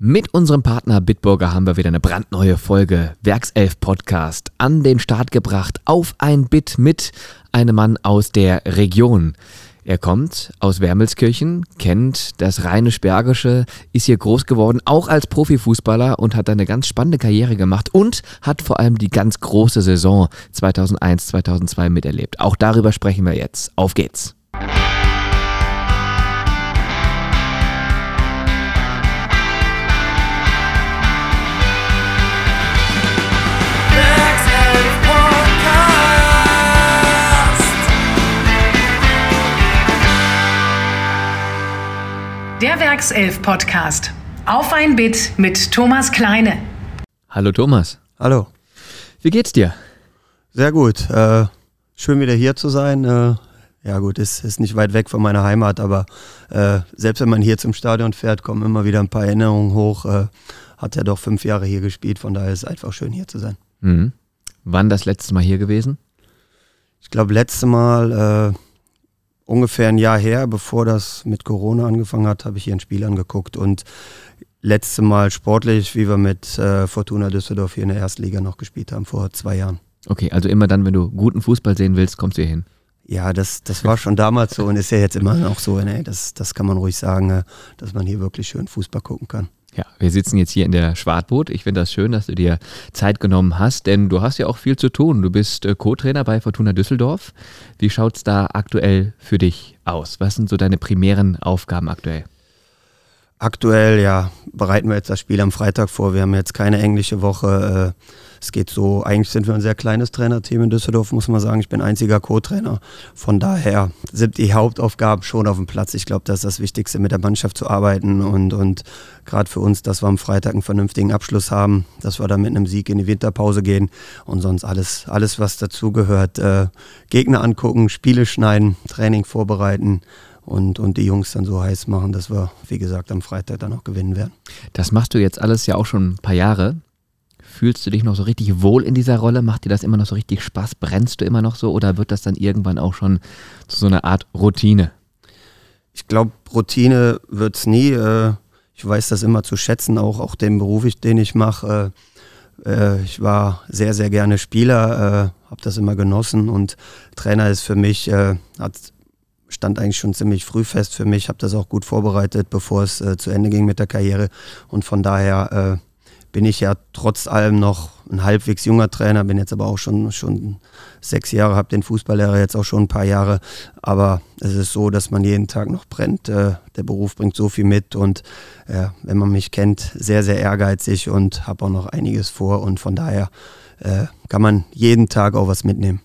Mit unserem Partner Bitburger haben wir wieder eine brandneue Folge Werkself Podcast an den Start gebracht. Auf ein Bit mit einem Mann aus der Region. Er kommt aus Wermelskirchen, kennt das Rheinisch-Bergische, ist hier groß geworden, auch als Profifußballer und hat eine ganz spannende Karriere gemacht und hat vor allem die ganz große Saison 2001, 2002 miterlebt. Auch darüber sprechen wir jetzt. Auf geht's! Werkself Podcast. Auf ein Bit mit Thomas Kleine. Hallo Thomas. Hallo. Wie geht's dir? Sehr gut. Äh, schön wieder hier zu sein. Äh, ja gut, ist, ist nicht weit weg von meiner Heimat, aber äh, selbst wenn man hier zum Stadion fährt, kommen immer wieder ein paar Erinnerungen hoch. Äh, hat ja doch fünf Jahre hier gespielt, von daher ist es einfach schön hier zu sein. Mhm. Wann das letzte Mal hier gewesen? Ich glaube, letzte Mal äh, ungefähr ein Jahr her, bevor das mit Corona angefangen hat, habe ich hier ein Spiel angeguckt und letzte Mal sportlich, wie wir mit äh, Fortuna Düsseldorf hier in der Erstliga noch gespielt haben, vor zwei Jahren. Okay, also immer dann, wenn du guten Fußball sehen willst, kommst du hier hin. Ja, das, das war schon damals so und ist ja jetzt immer noch so. Nee, das, das kann man ruhig sagen, äh, dass man hier wirklich schön Fußball gucken kann. Ja, wir sitzen jetzt hier in der Schwartboot. Ich finde das schön, dass du dir Zeit genommen hast, denn du hast ja auch viel zu tun. Du bist äh, Co-Trainer bei Fortuna Düsseldorf. Wie schaut es da aktuell für dich aus? Was sind so deine primären Aufgaben aktuell? Aktuell, ja, bereiten wir jetzt das Spiel am Freitag vor. Wir haben jetzt keine englische Woche. Äh, es geht so, eigentlich sind wir ein sehr kleines Trainerteam in Düsseldorf, muss man sagen. Ich bin einziger Co-Trainer. Von daher sind die Hauptaufgaben schon auf dem Platz. Ich glaube, das ist das Wichtigste, mit der Mannschaft zu arbeiten und, und gerade für uns, dass wir am Freitag einen vernünftigen Abschluss haben, dass wir dann mit einem Sieg in die Winterpause gehen und sonst alles, alles was dazugehört. Äh, Gegner angucken, Spiele schneiden, Training vorbereiten und, und die Jungs dann so heiß machen, dass wir, wie gesagt, am Freitag dann auch gewinnen werden. Das machst du jetzt alles ja auch schon ein paar Jahre. Fühlst du dich noch so richtig wohl in dieser Rolle? Macht dir das immer noch so richtig Spaß? Brennst du immer noch so oder wird das dann irgendwann auch schon zu so einer Art Routine? Ich glaube, Routine wird es nie. Äh, ich weiß das immer zu schätzen, auch, auch den Beruf, den ich mache. Äh, äh, ich war sehr, sehr gerne Spieler, habe das immer genossen und Trainer ist für mich, hat stand eigentlich schon ziemlich früh fest für mich, habe das auch gut vorbereitet, bevor es äh, zu Ende ging mit der Karriere. Und von daher bin ich ja trotz allem noch ein halbwegs junger Trainer, bin jetzt aber auch schon, schon sechs Jahre, habe den Fußballlehrer jetzt auch schon ein paar Jahre. Aber es ist so, dass man jeden Tag noch brennt. Äh, der Beruf bringt so viel mit und äh, wenn man mich kennt, sehr, sehr ehrgeizig und habe auch noch einiges vor. Und von daher äh, kann man jeden Tag auch was mitnehmen.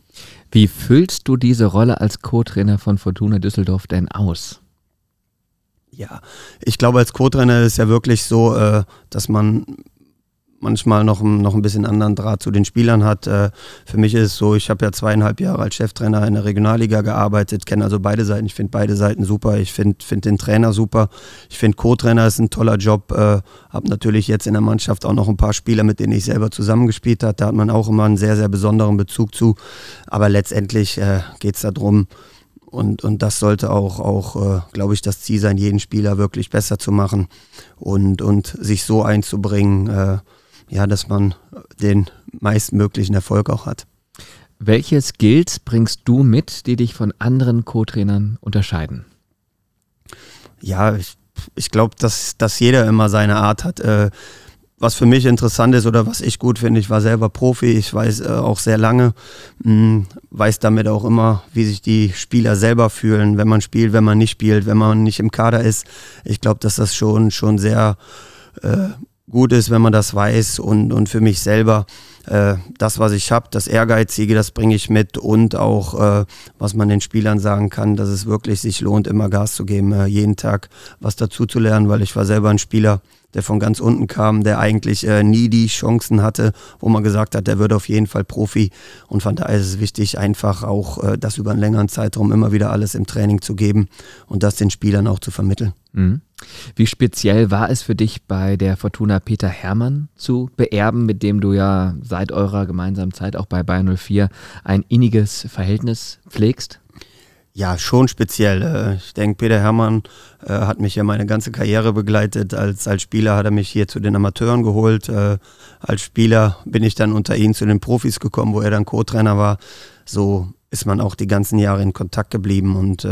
Wie füllst du diese Rolle als Co-Trainer von Fortuna Düsseldorf denn aus? Ja, ich glaube, als Co-Trainer ist es ja wirklich so, äh, dass man manchmal noch, noch ein bisschen anderen Draht zu den Spielern hat. Äh, für mich ist es so, ich habe ja zweieinhalb Jahre als Cheftrainer in der Regionalliga gearbeitet, kenne also beide Seiten. Ich finde beide Seiten super. Ich finde find den Trainer super. Ich finde Co-Trainer ist ein toller Job. Äh, habe natürlich jetzt in der Mannschaft auch noch ein paar Spieler, mit denen ich selber zusammengespielt habe. Da hat man auch immer einen sehr, sehr besonderen Bezug zu. Aber letztendlich äh, geht es darum, und, und das sollte auch, auch äh, glaube ich, das Ziel sein, jeden Spieler wirklich besser zu machen und, und sich so einzubringen, äh, ja, dass man den meistmöglichen Erfolg auch hat. Welche Skills bringst du mit, die dich von anderen Co-Trainern unterscheiden? Ja, ich, ich glaube, dass, dass jeder immer seine Art hat. Äh, was für mich interessant ist oder was ich gut finde, ich war selber Profi, ich weiß äh, auch sehr lange, mh, hm, weiß damit auch immer, wie sich die Spieler selber fühlen, wenn man spielt, wenn man nicht spielt, wenn man nicht im Kader ist. Ich glaube, dass das schon, schon sehr äh, gut ist, wenn man das weiß und, und für mich selber äh, das, was ich habe, das Ehrgeizige, das bringe ich mit und auch, äh, was man den Spielern sagen kann, dass es wirklich sich lohnt, immer Gas zu geben, äh, jeden Tag was dazu zu lernen, weil ich war selber ein Spieler, der von ganz unten kam, der eigentlich äh, nie die Chancen hatte, wo man gesagt hat, der wird auf jeden Fall Profi. Und von daher ist es wichtig, einfach auch äh, das über einen längeren Zeitraum immer wieder alles im Training zu geben und das den Spielern auch zu vermitteln. Mhm. Wie speziell war es für dich bei der Fortuna Peter Hermann zu beerben, mit dem du ja seit eurer gemeinsamen Zeit auch bei Bayern 04 ein inniges Verhältnis pflegst? Ja, schon speziell. Äh, ich denke, Peter Hermann äh, hat mich ja meine ganze Karriere begleitet. Als, als Spieler hat er mich hier zu den Amateuren geholt. Äh, als Spieler bin ich dann unter ihn zu den Profis gekommen, wo er dann Co-Trainer war. So ist man auch die ganzen Jahre in Kontakt geblieben. Und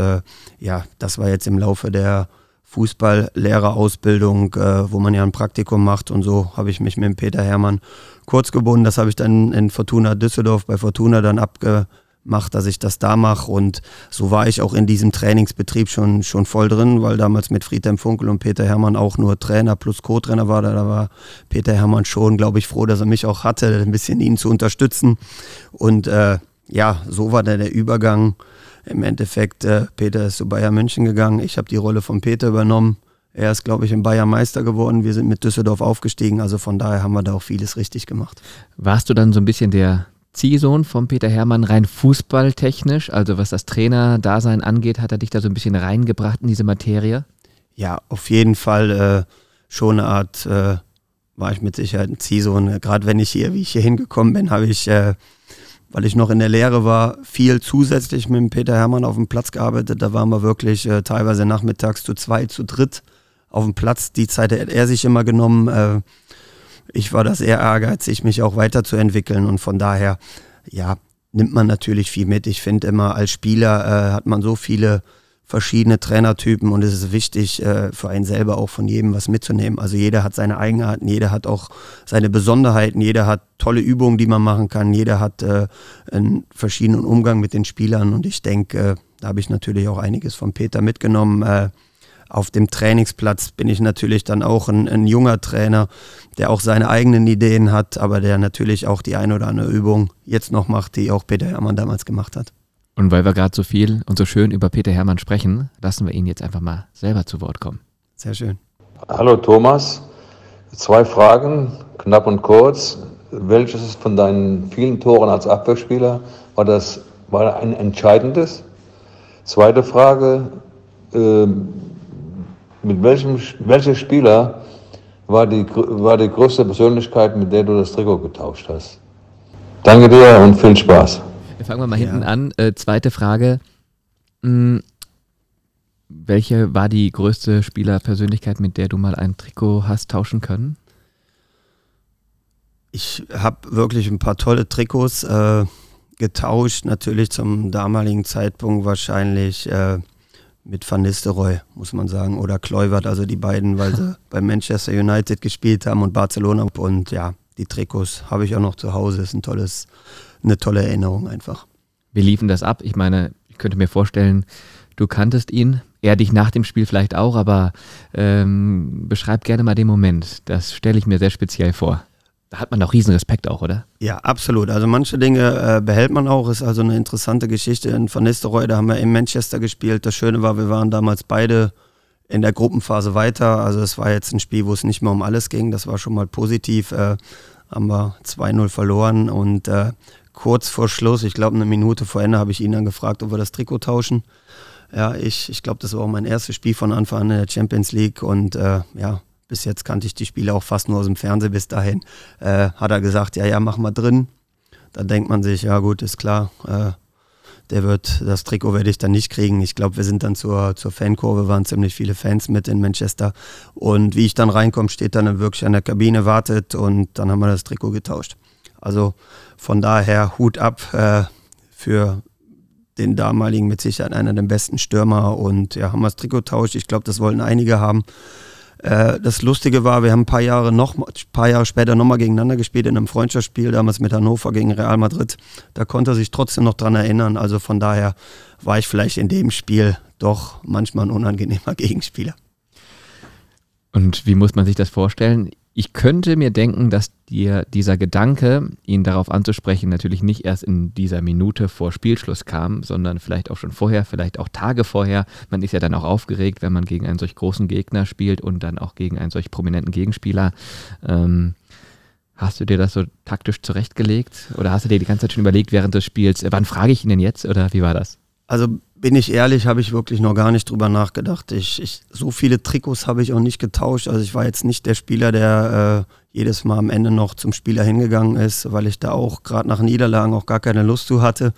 ja, das war jetzt im Laufe der Fußballlehrerausbildung, äh, wo man ja ein Praktikum macht. Und so habe ich mich mit dem Peter Hermann kurz gebunden. Das habe ich dann in Fortuna Düsseldorf bei Fortuna dann abge macht, dass ich das da mache. Und so war ich auch in diesem Trainingsbetrieb schon, schon voll drin, weil damals mit Friedhelm Funkel und Peter Hermann auch nur Trainer plus Co-Trainer war. Da, da war Peter Hermann schon, glaube ich, froh, dass er mich auch hatte, ein bisschen ihn zu unterstützen. Und äh, ja, so war dann der Übergang. Im Endeffekt, äh, Peter ist zu Bayern München gegangen. Ich habe die Rolle von Peter übernommen. Er ist, glaube ich, in Bayern Meister geworden. Wir sind mit Düsseldorf aufgestiegen. Also von daher haben wir da auch vieles richtig gemacht. Warst du dann so ein bisschen der Ziehsohn von Peter Hermann rein fußballtechnisch? Also was das Trainer-Dasein angeht, hat er dich da so ein bisschen reingebracht in diese Materie? Ja, auf jeden Fall äh, schon eine Art, äh, war ich mit Sicherheit ein Ziehsohn. Gerade wenn ich hier, wie ich hier hingekommen bin, habe ich, äh, weil ich noch in der Lehre war, viel zusätzlich mit dem Peter Hermann auf dem Platz gearbeitet. Da waren wir wirklich äh, teilweise nachmittags zu zwei, zu dritt auf dem Platz. Die Zeit hat er sich immer genommen äh, ich war das eher ehrgeizig, mich auch weiterzuentwickeln und von daher, ja, nimmt man natürlich viel mit. Ich finde immer, als Spieler äh, hat man so viele verschiedene Trainertypen und es ist wichtig, äh, für einen selber auch von jedem was mitzunehmen. Also jeder hat seine Eigenarten, jeder hat auch seine Besonderheiten, jeder hat tolle Übungen, die man machen kann, jeder hat äh, einen verschiedenen Umgang mit den Spielern und ich denke, äh, da habe ich natürlich auch einiges von Peter mitgenommen. Äh, auf dem Trainingsplatz bin ich natürlich dann auch ein, ein, junger Trainer, der auch seine eigenen Ideen hat, aber der natürlich auch die ein oder andere Übung jetzt noch macht, die auch Peter Hermann damals gemacht hat. Und weil wir gerade so viel und so schön über Peter Hermann sprechen, lassen wir ihn jetzt einfach mal selber zu Wort kommen. Sehr schön. Hallo Thomas, zwei Fragen, knapp und kurz. Welches von deinen vielen Toren als Abwehrspieler war das war ein entscheidendes? Zweite Frage, äh, mit welchem welcher Spieler war die, war die größte Persönlichkeit, mit der du das Trikot getauscht hast? Danke dir und viel Spaß. Fangen wir mal ja. hinten an. Äh, zweite Frage. Hm, welche war die größte Spielerpersönlichkeit, mit der du mal ein Trikot hast tauschen können? Ich habe wirklich ein paar tolle Trikots äh, getauscht. Natürlich zum damaligen Zeitpunkt wahrscheinlich äh, mit Van Nistelrooy, muss man sagen, oder Kluivert, also die beiden, weil sie bei Manchester United gespielt haben und Barcelona. Und ja, die Trikots habe ich auch noch zu Hause. Ist ein tolles, eine tolle Erinnerung einfach. Wie liefen das ab? Ich meine, ich könnte mir vorstellen, du kanntest ihn, er dich nach dem Spiel vielleicht auch, aber ähm, beschreib gerne mal den Moment. Das stelle ich mir sehr speziell vor. Da hat man doch riesen Respekt auch, oder? Ja, absolut. Also manche Dinge äh, behält man auch. Ist also eine interessante Geschichte. In Van Nistelrooy, da haben wir in Manchester gespielt. Das Schöne war, wir waren damals beide in der Gruppenphase weiter. Also es war jetzt ein Spiel, wo es nicht mehr um alles ging. Das war schon mal positiv. Äh, haben wir 2-0 verloren und äh, kurz vor Schluss, ich glaube eine Minute vor Ende, habe ich ihn dann gefragt, ob wir das Trikot tauschen. Ja, ich, ich glaube, das war auch mein erstes Spiel von Anfang an in der Champions League und äh, ja, bis jetzt kannte ich die Spiele auch fast nur aus dem Fernsehen bis dahin, äh, hat er gesagt, ja, ja, mach mal drin. Da denkt man sich, ja gut, ist klar, äh, der wird, das Trikot werde ich dann nicht kriegen. Ich glaube, wir sind dann zur, zur Fankurve, waren ziemlich viele Fans mit in Manchester. Und wie ich dann reinkomme, steht dann wirklich an der Kabine, wartet und dann haben wir das Trikot getauscht. Also von daher Hut ab äh, für den damaligen mit Sicherheit einer der besten Stürmer und ja, haben wir das Trikot tauscht. Ich glaube, das wollten einige haben. Äh, das Lustige war, wir haben ein paar Jahre noch, paar Jahre später nochmal gegeneinander gespielt in einem Freundschaftsspiel, damals mit Hannover gegen Real Madrid. Da konnte er sich trotzdem noch dran erinnern. Also von daher war ich vielleicht in dem Spiel doch manchmal ein unangenehmer Gegenspieler. Und wie muss man sich das vorstellen? Ich könnte mir denken, dass dir dieser Gedanke, ihn darauf anzusprechen, natürlich nicht erst in dieser Minute vor Spielschluss kam, sondern vielleicht auch schon vorher, vielleicht auch Tage vorher. Man ist ja dann auch aufgeregt, wenn man gegen einen solch großen Gegner spielt und dann auch gegen einen solch prominenten Gegenspieler. Ähm, hast du dir das so taktisch zurechtgelegt oder hast du dir die ganze Zeit schon überlegt während des Spiels, wann frage ich ihn denn jetzt oder wie war das? Also bin ich ehrlich, habe ich wirklich noch gar nicht drüber nachgedacht. Ich, ich, so viele Trikots habe ich auch nicht getauscht. Also ich war jetzt nicht der Spieler, der äh, jedes Mal am Ende noch zum Spieler hingegangen ist, weil ich da auch gerade nach Niederlagen auch gar keine Lust zu hatte.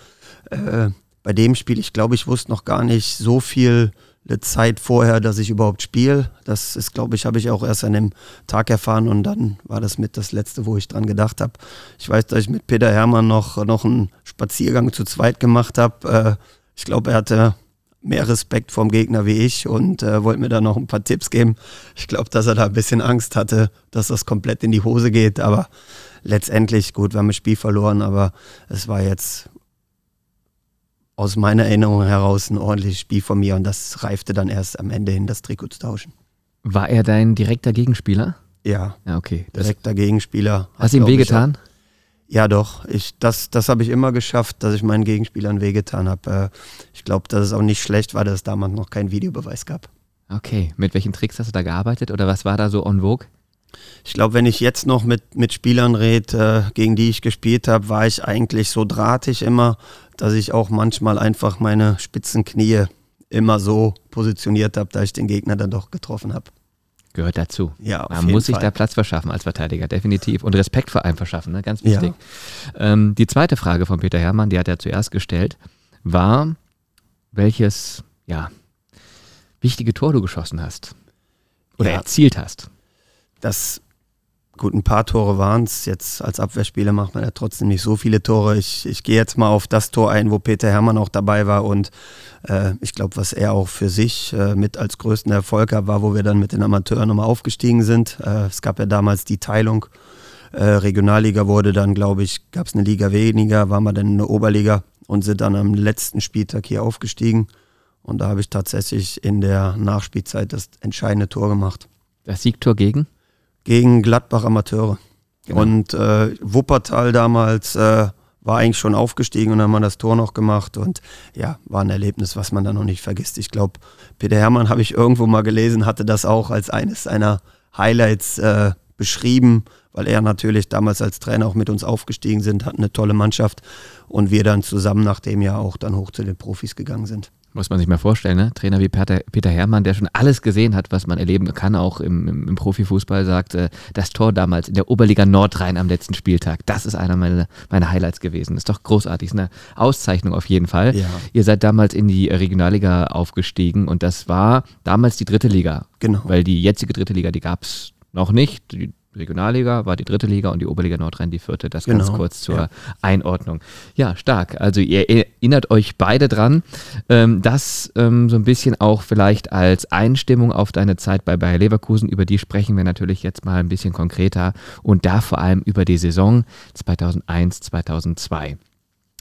Äh, bei dem Spiel, ich glaube, ich wusste noch gar nicht so viel Zeit vorher, dass ich überhaupt spiele. Das ist, glaube ich, habe ich auch erst an dem Tag erfahren und dann war das mit das Letzte, wo ich dran gedacht habe. Ich weiß, dass ich mit Peter Hermann noch, noch einen Spaziergang zu zweit gemacht habe. Äh, ich glaube, er hatte mehr Respekt vom Gegner wie ich und äh, wollte mir da noch ein paar Tipps geben. Ich glaube, dass er da ein bisschen Angst hatte, dass das komplett in die Hose geht, aber letztendlich, gut, wir haben das Spiel verloren, aber es war jetzt aus meiner Erinnerung heraus ein ordentliches Spiel von mir und das reifte dann erst am Ende hin, das Trikot zu tauschen. War er dein direkter Gegenspieler? Ja. Ja, okay. Direkter Gegenspieler. Hast du ihm wehgetan? Ja, doch. Ich, das das habe ich immer geschafft, dass ich meinen Gegenspielern wehgetan habe. Äh, ich glaube, dass es auch nicht schlecht war, dass es damals noch keinen Videobeweis gab. Okay. Mit welchen Tricks hast du da gearbeitet oder was war da so en vogue? Ich glaube, wenn ich jetzt noch mit, mit Spielern rede, äh, gegen die ich gespielt habe, war ich eigentlich so drahtig immer, dass ich auch manchmal einfach meine spitzen Knie immer so positioniert habe, dass ich den Gegner dann doch getroffen habe. Gehört dazu. Ja, Man muss sich da Platz verschaffen als Verteidiger, definitiv. Und Respekt vor allem verschaffen, ne? ganz wichtig. Ja. Ähm, die zweite Frage von Peter Herrmann, die hat er zuerst gestellt, war, welches, ja, wichtige Tor du geschossen hast oder ja. erzielt hast. Das Gut, ein paar Tore waren es. Jetzt als Abwehrspieler macht man ja trotzdem nicht so viele Tore. Ich, ich gehe jetzt mal auf das Tor ein, wo Peter Hermann auch dabei war. Und äh, ich glaube, was er auch für sich äh, mit als größten Erfolg hat, war, wo wir dann mit den Amateuren nochmal aufgestiegen sind. Äh, es gab ja damals die Teilung. Äh, Regionalliga wurde dann, glaube ich, gab es eine Liga weniger, waren wir dann in der Oberliga und sind dann am letzten Spieltag hier aufgestiegen. Und da habe ich tatsächlich in der Nachspielzeit das entscheidende Tor gemacht. Das Siegtor gegen? Gegen Gladbach Amateure. Genau. Und äh, Wuppertal damals äh, war eigentlich schon aufgestiegen und dann haben wir das Tor noch gemacht und ja, war ein Erlebnis, was man da noch nicht vergisst. Ich glaube, Peter Hermann habe ich irgendwo mal gelesen, hatte das auch als eines seiner Highlights äh, beschrieben, weil er natürlich damals als Trainer auch mit uns aufgestiegen sind, hatten eine tolle Mannschaft und wir dann zusammen nach dem Jahr auch dann hoch zu den Profis gegangen sind. Muss man sich mal vorstellen, ne? Trainer wie Peter, Peter Herrmann, der schon alles gesehen hat, was man erleben kann, auch im, im, im Profifußball, sagt, äh, das Tor damals in der Oberliga Nordrhein am letzten Spieltag, das ist einer meiner, meiner Highlights gewesen. Ist doch großartig, ist eine Auszeichnung auf jeden Fall. Ja. Ihr seid damals in die Regionalliga aufgestiegen und das war damals die dritte Liga. Genau. Weil die jetzige dritte Liga, die gab es noch nicht. Die Regionalliga war die dritte Liga und die Oberliga Nordrhein die vierte. Das genau. ganz kurz zur ja. Einordnung. Ja, stark. Also ihr erinnert euch beide dran. Ähm, das ähm, so ein bisschen auch vielleicht als Einstimmung auf deine Zeit bei Bayer Leverkusen. Über die sprechen wir natürlich jetzt mal ein bisschen konkreter und da vor allem über die Saison 2001, 2002.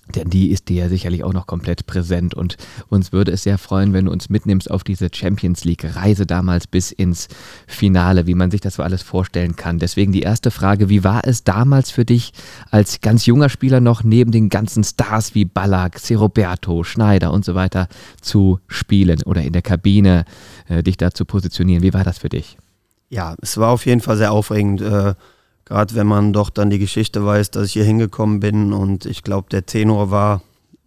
Denn die ist dir ja sicherlich auch noch komplett präsent und uns würde es sehr freuen, wenn du uns mitnimmst auf diese Champions League Reise damals bis ins Finale, wie man sich das so alles vorstellen kann. Deswegen die erste Frage, wie war es damals für dich als ganz junger Spieler noch neben den ganzen Stars wie Ballack, Roberto, Schneider und so weiter zu spielen oder in der Kabine äh, dich da zu positionieren? Wie war das für dich? Ja, es war auf jeden Fall sehr aufregend. Äh Gerade wenn man doch dann die Geschichte weiß, dass ich hier hingekommen bin und ich glaube, der Tenor war,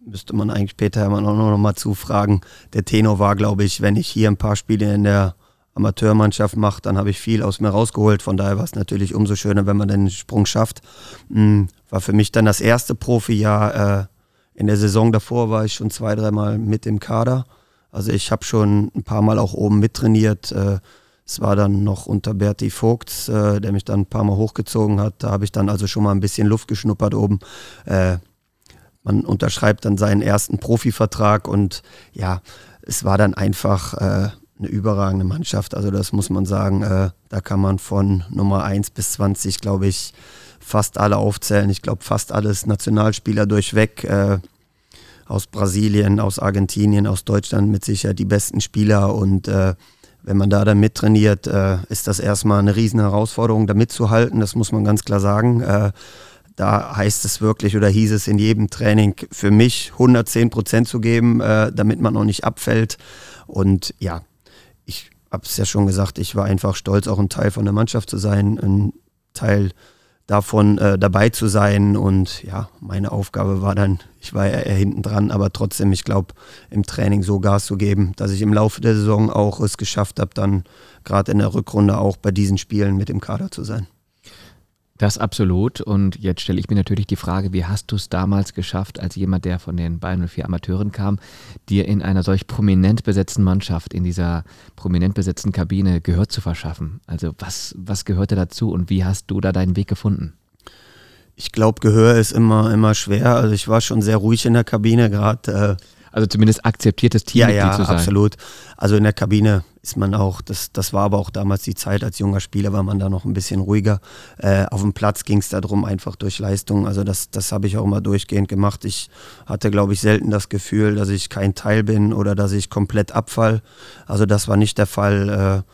müsste man eigentlich Peter Hermann auch noch mal zufragen, der Tenor war, glaube ich, wenn ich hier ein paar Spiele in der Amateurmannschaft mache, dann habe ich viel aus mir rausgeholt. Von daher war es natürlich umso schöner, wenn man den Sprung schafft. Hm, war für mich dann das erste Profijahr. Äh, in der Saison davor war ich schon zwei, dreimal mit im Kader. Also ich habe schon ein paar Mal auch oben mittrainiert. Es war dann noch unter Berti Vogt, äh, der mich dann ein paar Mal hochgezogen hat. Da habe ich dann also schon mal ein bisschen Luft geschnuppert oben. Äh, man unterschreibt dann seinen ersten Profivertrag und ja, es war dann einfach äh, eine überragende Mannschaft. Also das muss man sagen. Äh, da kann man von Nummer 1 bis 20, glaube ich, fast alle aufzählen. Ich glaube, fast alles Nationalspieler durchweg. Äh, aus Brasilien, aus Argentinien, aus Deutschland mit sicher die besten Spieler und äh, wenn man da dann mittrainiert, äh, ist das erstmal eine riesen Herausforderung, da mitzuhalten. Das muss man ganz klar sagen. Äh, da heißt es wirklich oder hieß es in jedem Training für mich 110 Prozent zu geben, äh, damit man noch nicht abfällt. Und ja, ich habe es ja schon gesagt, ich war einfach stolz, auch ein Teil von der Mannschaft zu sein, ein Teil davon äh, dabei zu sein. Und ja, meine Aufgabe war dann, ich war ja eher hinten dran, aber trotzdem, ich glaube, im Training so Gas zu geben, dass ich im Laufe der Saison auch es geschafft habe, dann gerade in der Rückrunde auch bei diesen Spielen mit im Kader zu sein. Das absolut. Und jetzt stelle ich mir natürlich die Frage, wie hast du es damals geschafft, als jemand, der von den Bayern 04 Amateuren kam, dir in einer solch prominent besetzten Mannschaft, in dieser prominent besetzten Kabine Gehör zu verschaffen? Also was, was gehörte dazu und wie hast du da deinen Weg gefunden? Ich glaube, Gehör ist immer, immer schwer. Also ich war schon sehr ruhig in der Kabine, gerade. Äh, also zumindest akzeptiertes Teammitglied ja, ja, zu sein. absolut. Also in der Kabine ist man auch, das, das war aber auch damals die Zeit, als junger Spieler war man da noch ein bisschen ruhiger. Äh, auf dem Platz ging es darum, einfach durch Leistung. Also das, das habe ich auch immer durchgehend gemacht. Ich hatte, glaube ich, selten das Gefühl, dass ich kein Teil bin oder dass ich komplett abfall. Also das war nicht der Fall. Äh,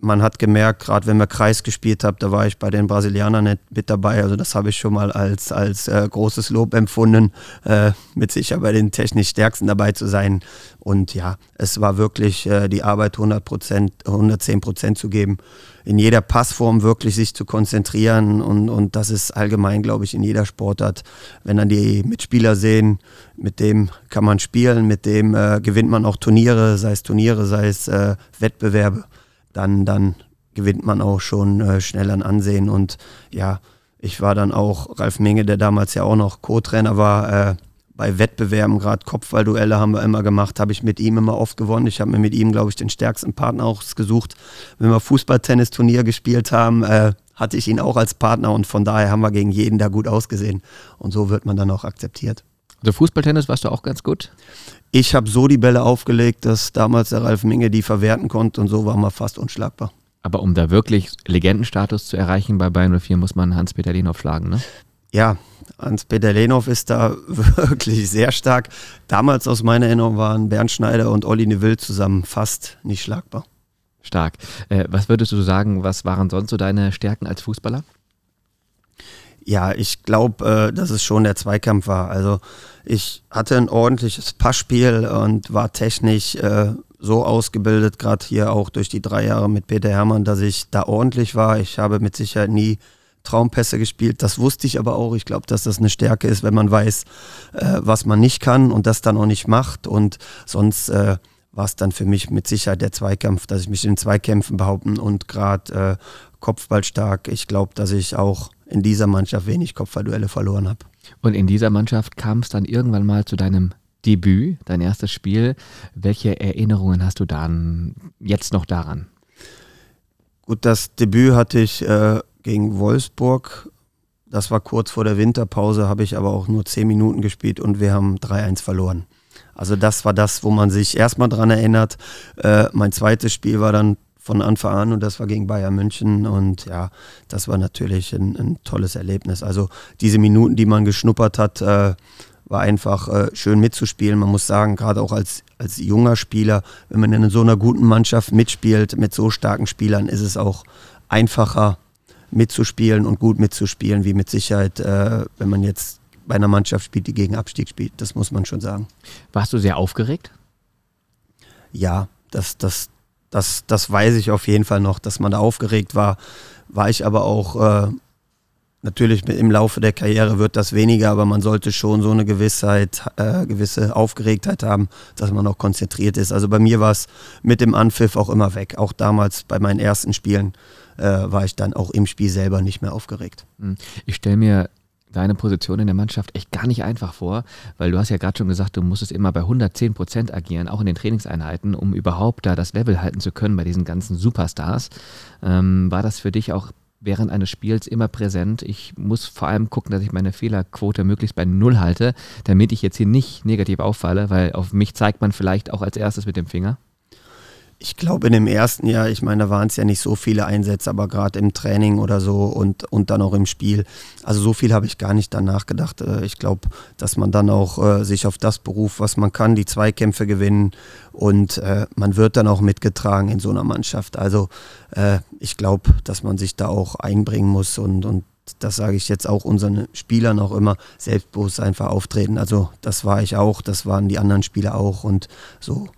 man hat gemerkt, gerade wenn wir Kreis gespielt haben, da war ich bei den Brasilianern nicht mit dabei. Also das habe ich schon mal als, als äh, großes Lob empfunden, äh, mit sicher bei den technisch Stärksten dabei zu sein. Und ja, es war wirklich äh, die Arbeit 100 Prozent, 110 Prozent zu geben, in jeder Passform wirklich sich zu konzentrieren. Und, und das ist allgemein, glaube ich, in jeder Sportart. Wenn dann die Mitspieler sehen, mit dem kann man spielen, mit dem äh, gewinnt man auch Turniere, sei es Turniere, sei es äh, Wettbewerbe dann, dann gewinnt man auch schon äh, schnell an Ansehen. Und ja, ich war dann auch, Ralf Menge, der damals ja auch noch Co-Trainer war, äh, bei Wettbewerben, gerade Kopfballduelle haben wir immer gemacht, habe ich mit ihm immer oft gewonnen. Ich habe mir mit ihm, glaube ich, den stärksten Partner ausgesucht. Wenn wir Fußball-Tennis-Turnier gespielt haben, äh, hatte ich ihn auch als Partner und von daher haben wir gegen jeden da gut ausgesehen. Und so wird man dann auch akzeptiert. Also Fußballtennis warst du auch ganz gut? Ich habe so die Bälle aufgelegt, dass damals der Ralf Minge die verwerten konnte und so war man fast unschlagbar. Aber um da wirklich Legendenstatus zu erreichen bei Bayern 04, muss man Hans-Peter Lehnhoff schlagen, ne? Ja, Hans-Peter Lehnhoff ist da wirklich sehr stark. Damals aus meiner Erinnerung waren Bernd Schneider und Olli Neville zusammen fast nicht schlagbar. Stark. Äh, was würdest du sagen, was waren sonst so deine Stärken als Fußballer? Ja, ich glaube, äh, dass es schon der Zweikampf war. Also ich hatte ein ordentliches Passspiel und war technisch äh, so ausgebildet, gerade hier auch durch die drei Jahre mit Peter Hermann, dass ich da ordentlich war. Ich habe mit Sicherheit nie Traumpässe gespielt. Das wusste ich aber auch. Ich glaube, dass das eine Stärke ist, wenn man weiß, äh, was man nicht kann und das dann auch nicht macht. Und sonst äh, war es dann für mich mit Sicherheit der Zweikampf, dass ich mich in Zweikämpfen behaupten und gerade äh, Kopfball stark. Ich glaube, dass ich auch in dieser Mannschaft wenig Kopfballduelle verloren habe. Und in dieser Mannschaft kam es dann irgendwann mal zu deinem Debüt, dein erstes Spiel. Welche Erinnerungen hast du dann jetzt noch daran? Gut, das Debüt hatte ich äh, gegen Wolfsburg. Das war kurz vor der Winterpause, habe ich aber auch nur zehn Minuten gespielt und wir haben 3-1 verloren. Also das war das, wo man sich erstmal dran erinnert. Äh, mein zweites Spiel war dann von Anfang an und das war gegen Bayern München und ja, das war natürlich ein, ein tolles Erlebnis. Also diese Minuten, die man geschnuppert hat, äh, war einfach äh, schön mitzuspielen. Man muss sagen, gerade auch als, als junger Spieler, wenn man in so einer guten Mannschaft mitspielt, mit so starken Spielern, ist es auch einfacher mitzuspielen und gut mitzuspielen, wie mit Sicherheit, äh, wenn man jetzt bei einer Mannschaft spielt, die gegen Abstieg spielt. Das muss man schon sagen. Warst du sehr aufgeregt? Ja, das, das, das, das weiß ich auf jeden Fall noch, dass man da aufgeregt war. War ich aber auch, äh, natürlich im Laufe der Karriere wird das weniger, aber man sollte schon so eine Gewissheit, äh, gewisse Aufgeregtheit haben, dass man auch konzentriert ist. Also bei mir war es mit dem Anpfiff auch immer weg. Auch damals bei meinen ersten Spielen äh, war ich dann auch im Spiel selber nicht mehr aufgeregt. Hm. Ich stelle mir deine Position in der Mannschaft echt gar nicht einfach vor, weil du hast ja gerade schon gesagt, du musstest immer bei 110 Prozent agieren, auch in den Trainingseinheiten, um überhaupt da das Level halten zu können bei diesen ganzen Superstars. Ähm, war das für dich auch während eines Spiels immer präsent? Ich muss vor allem gucken, dass ich meine Fehlerquote möglichst bei Null halte, damit ich jetzt hier nicht negativ auffalle, weil auf mich zeigt man vielleicht auch als erstes mit dem Finger. Ich glaube, in dem ersten Jahr, ich meine, da waren es ja nicht so viele Einsätze, aber gerade im Training oder so und, und dann auch im Spiel. Also so viel habe ich gar nicht danach gedacht. Äh, ich glaube, dass man dann auch äh, sich auf das beruft, was man kann, die Zweikämpfe gewinnen und äh, man wird dann auch mitgetragen in so einer Mannschaft. Also äh, ich glaube, dass man sich da auch einbringen muss und, und das sage ich jetzt auch unseren Spielern auch immer, selbstbewusst einfach auftreten. Also das war ich auch, das waren die anderen Spieler auch und so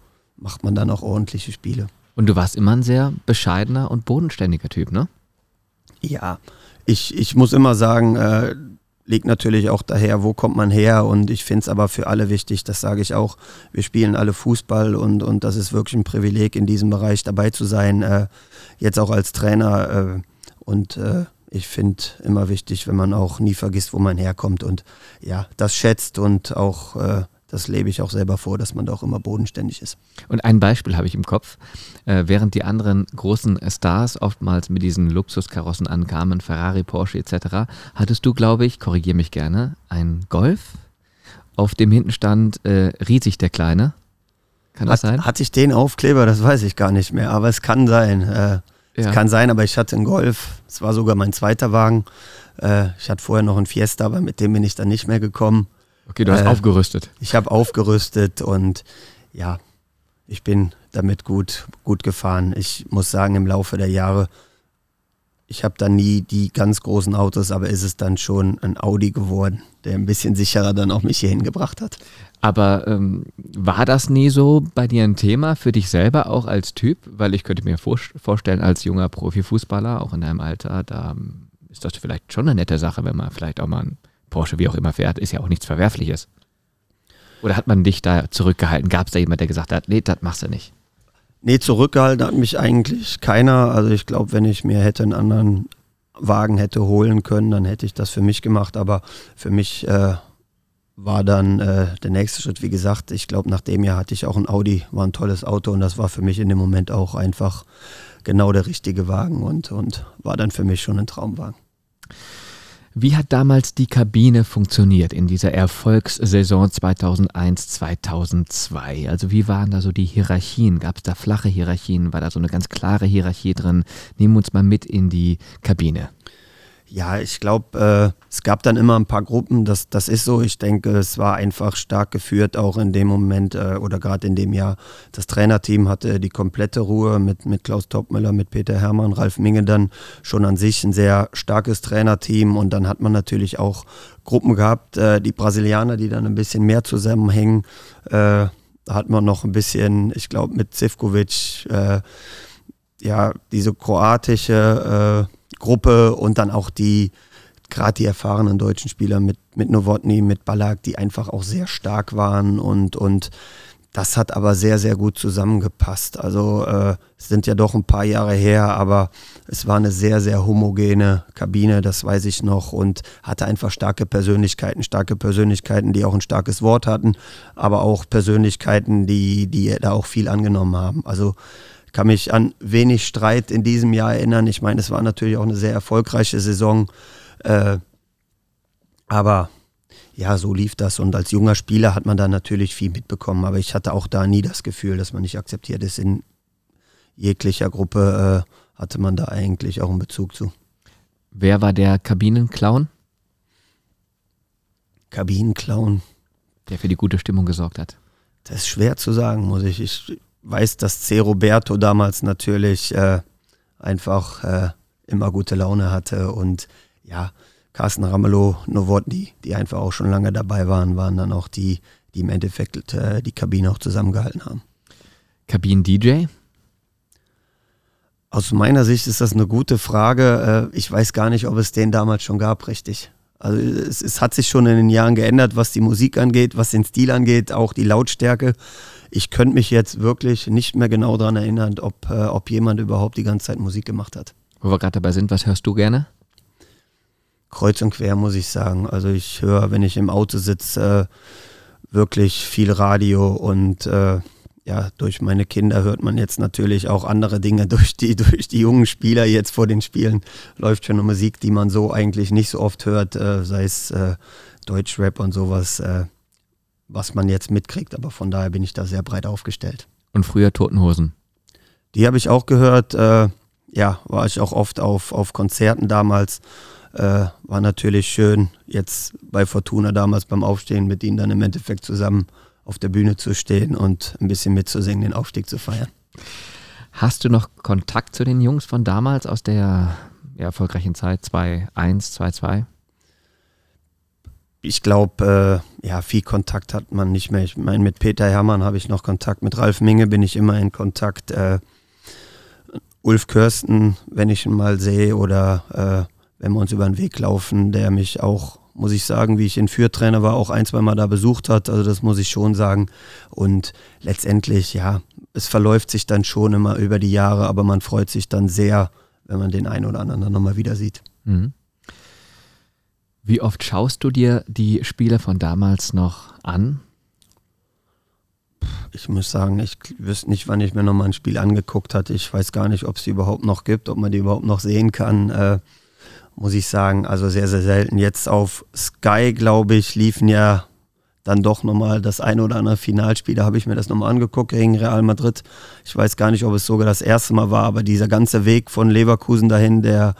macht man dann auch ordentliche Spiele. Und du warst immer ein sehr bescheidener und bodenständiger Typ, ne? Ja, ich, ich muss immer sagen, äh, liegt natürlich auch daher, wo kommt man her und ich finde es aber für alle wichtig, das sage ich auch, wir spielen alle Fußball und, und das ist wirklich ein Privileg, in diesem Bereich dabei zu sein, äh, jetzt auch als Trainer äh, und äh, ich finde immer wichtig, wenn man auch nie vergisst, wo man herkommt und ja, das schätzt und auch äh, das lebe ich auch selber vor, dass man da auch immer bodenständig ist. Und ein Beispiel habe ich im Kopf. Äh, während die anderen großen Stars oftmals mit diesen Luxuskarossen ankamen, Ferrari, Porsche etc., hattest du, glaube ich, korrigiere mich gerne, ein Golf, auf dem hinten stand äh, Riesig der Kleine. Kann das Hat, sein? Hatte ich den Aufkleber, das weiß ich gar nicht mehr, aber es kann sein. Äh, ja. Es kann sein, aber ich hatte einen Golf, es war sogar mein zweiter Wagen. Äh, ich hatte vorher noch einen Fiesta, aber mit dem bin ich dann nicht mehr gekommen. Okay, du hast äh, aufgerüstet. Ich habe aufgerüstet und ja, ich bin damit gut, gut gefahren. Ich muss sagen, im Laufe der Jahre, ich habe dann nie die ganz großen Autos, aber ist es dann schon ein Audi geworden, der ein bisschen sicherer dann auch mich hierhin gebracht hat. Aber ähm, war das nie so bei dir ein Thema für dich selber auch als Typ? Weil ich könnte mir vor, vorstellen, als junger Profifußballer, auch in deinem Alter, da ähm, ist das vielleicht schon eine nette Sache, wenn man vielleicht auch mal ein Porsche wie auch immer fährt, ist ja auch nichts Verwerfliches. Oder hat man dich da zurückgehalten? Gab es da jemand, der gesagt hat, nee, das machst du nicht? Nee, zurückgehalten hat mich eigentlich keiner. Also ich glaube, wenn ich mir hätte einen anderen Wagen hätte holen können, dann hätte ich das für mich gemacht. Aber für mich äh, war dann äh, der nächste Schritt, wie gesagt, ich glaube, nach dem Jahr hatte ich auch ein Audi, war ein tolles Auto und das war für mich in dem Moment auch einfach genau der richtige Wagen und, und war dann für mich schon ein Traumwagen. Wie hat damals die Kabine funktioniert in dieser Erfolgssaison 2001-2002? Also wie waren da so die Hierarchien? Gab es da flache Hierarchien? War da so eine ganz klare Hierarchie drin? Nehmen wir uns mal mit in die Kabine. Ja, ich glaube, äh, es gab dann immer ein paar Gruppen, das, das ist so. Ich denke, es war einfach stark geführt, auch in dem Moment äh, oder gerade in dem Jahr. Das Trainerteam hatte die komplette Ruhe mit, mit Klaus Topmüller, mit Peter Hermann, Ralf Minge dann schon an sich ein sehr starkes Trainerteam. Und dann hat man natürlich auch Gruppen gehabt, äh, die Brasilianer, die dann ein bisschen mehr zusammenhängen. Äh, da hat man noch ein bisschen, ich glaube, mit Zivkovic, äh, ja, diese kroatische äh, Gruppe und dann auch die, gerade die erfahrenen deutschen Spieler mit, mit Novotny, mit Ballack, die einfach auch sehr stark waren und, und das hat aber sehr, sehr gut zusammengepasst. Also äh, sind ja doch ein paar Jahre her, aber es war eine sehr, sehr homogene Kabine, das weiß ich noch, und hatte einfach starke Persönlichkeiten, starke Persönlichkeiten, die auch ein starkes Wort hatten, aber auch Persönlichkeiten, die, die da auch viel angenommen haben. Also kann mich an wenig Streit in diesem Jahr erinnern. Ich meine, es war natürlich auch eine sehr erfolgreiche Saison. Äh, aber ja, so lief das. Und als junger Spieler hat man da natürlich viel mitbekommen. Aber ich hatte auch da nie das Gefühl, dass man nicht akzeptiert ist. In jeglicher Gruppe äh, hatte man da eigentlich auch einen Bezug zu. Wer war der Kabinenclown? Kabinenclown. Der für die gute Stimmung gesorgt hat. Das ist schwer zu sagen, muss ich. Ich weiß, dass C. Roberto damals natürlich äh, einfach äh, immer gute Laune hatte und ja, Carsten Ramelow, Novotny, die einfach auch schon lange dabei waren, waren dann auch die, die im Endeffekt äh, die Kabine auch zusammengehalten haben. Kabinen-DJ? Aus meiner Sicht ist das eine gute Frage. Äh, ich weiß gar nicht, ob es den damals schon gab, richtig. Also es, es, hat sich schon in den Jahren geändert, was die Musik angeht, was den Stil angeht, auch die Lautstärke. Ich könnte mich jetzt wirklich nicht mehr genau daran erinnern, ob, äh, ob jemand überhaupt die ganze Zeit Musik gemacht hat. Wo wir gerade dabei sind, was hörst du gerne? Kreuz und quer, muss ich sagen. Also ich höre, wenn ich im Auto sitze, äh, wirklich viel Radio und äh, ja, durch meine Kinder hört man jetzt natürlich auch andere Dinge. Durch die, durch die jungen Spieler jetzt vor den Spielen läuft schon eine Musik, die man so eigentlich nicht so oft hört, äh, sei es äh, Deutschrap und sowas, äh, was man jetzt mitkriegt. Aber von daher bin ich da sehr breit aufgestellt. Und früher Totenhosen? Die habe ich auch gehört. Äh, ja, war ich auch oft auf, auf Konzerten damals. Äh, war natürlich schön, jetzt bei Fortuna damals beim Aufstehen mit ihnen dann im Endeffekt zusammen auf der Bühne zu stehen und ein bisschen mitzusingen, den Aufstieg zu feiern. Hast du noch Kontakt zu den Jungs von damals aus der ja, erfolgreichen Zeit 2-1, 2-2? Ich glaube, äh, ja, viel Kontakt hat man nicht mehr. Ich meine, mit Peter Hermann habe ich noch Kontakt, mit Ralf Minge bin ich immer in Kontakt. Äh, Ulf Kirsten, wenn ich ihn mal sehe oder äh, wenn wir uns über den Weg laufen, der mich auch muss ich sagen, wie ich in Fürtrainer war, auch ein, zwei Mal da besucht hat. Also das muss ich schon sagen. Und letztendlich, ja, es verläuft sich dann schon immer über die Jahre, aber man freut sich dann sehr, wenn man den einen oder anderen dann nochmal wieder sieht. Mhm. Wie oft schaust du dir die Spiele von damals noch an? Ich muss sagen, ich wüsste nicht, wann ich mir nochmal ein Spiel angeguckt hatte. Ich weiß gar nicht, ob es die überhaupt noch gibt, ob man die überhaupt noch sehen kann. Äh, muss ich sagen, also sehr, sehr selten. Jetzt auf Sky, glaube ich, liefen ja dann doch nochmal das eine oder andere Finalspiel. Da habe ich mir das nochmal angeguckt gegen Real Madrid. Ich weiß gar nicht, ob es sogar das erste Mal war, aber dieser ganze Weg von Leverkusen dahin, der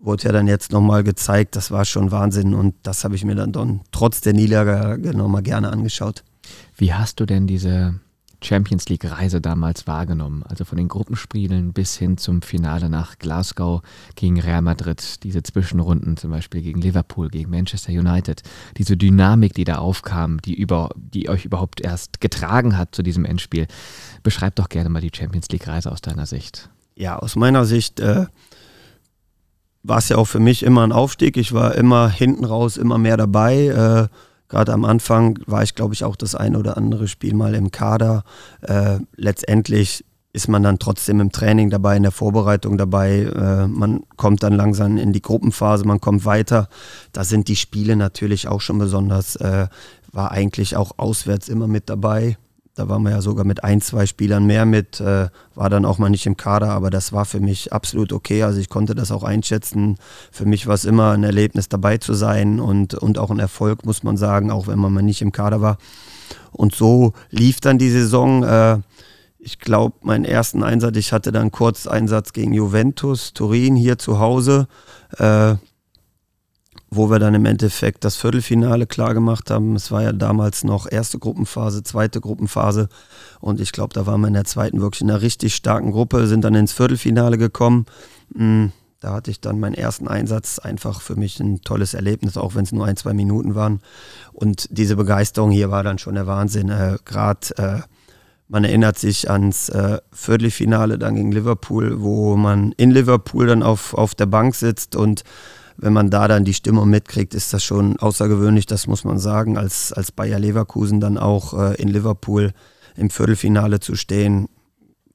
wurde ja dann jetzt nochmal gezeigt. Das war schon Wahnsinn und das habe ich mir dann, dann trotz der Niederlage nochmal gerne angeschaut. Wie hast du denn diese Champions League-Reise damals wahrgenommen? Also von den Gruppenspielen bis hin zum Finale nach Glasgow gegen Real Madrid, diese Zwischenrunden zum Beispiel gegen Liverpool, gegen Manchester United, diese Dynamik, die da aufkam, die, über, die euch überhaupt erst getragen hat zu diesem Endspiel. Beschreib doch gerne mal die Champions League-Reise aus deiner Sicht. Ja, aus meiner Sicht äh, war es ja auch für mich immer ein Aufstieg. Ich war immer hinten raus, immer mehr dabei. Äh, Gerade am Anfang war ich, glaube ich, auch das ein oder andere Spiel mal im Kader. Äh, letztendlich ist man dann trotzdem im Training dabei, in der Vorbereitung dabei. Äh, man kommt dann langsam in die Gruppenphase, man kommt weiter. Da sind die Spiele natürlich auch schon besonders. Äh, war eigentlich auch auswärts immer mit dabei. Da waren wir ja sogar mit ein, zwei Spielern mehr mit, äh, war dann auch mal nicht im Kader, aber das war für mich absolut okay. Also ich konnte das auch einschätzen. Für mich war es immer ein Erlebnis dabei zu sein und, und auch ein Erfolg, muss man sagen, auch wenn man mal nicht im Kader war. Und so lief dann die Saison. Äh, ich glaube, meinen ersten Einsatz, ich hatte dann kurz Einsatz gegen Juventus, Turin hier zu Hause. Äh, wo wir dann im Endeffekt das Viertelfinale klar gemacht haben. Es war ja damals noch erste Gruppenphase, zweite Gruppenphase und ich glaube, da waren wir in der zweiten wirklich in einer richtig starken Gruppe, sind dann ins Viertelfinale gekommen. Hm, da hatte ich dann meinen ersten Einsatz, einfach für mich ein tolles Erlebnis, auch wenn es nur ein, zwei Minuten waren. Und diese Begeisterung hier war dann schon der Wahnsinn. Äh, Gerade äh, man erinnert sich ans äh, Viertelfinale dann gegen Liverpool, wo man in Liverpool dann auf, auf der Bank sitzt und wenn man da dann die Stimmung mitkriegt, ist das schon außergewöhnlich, das muss man sagen, als, als Bayer Leverkusen dann auch äh, in Liverpool im Viertelfinale zu stehen.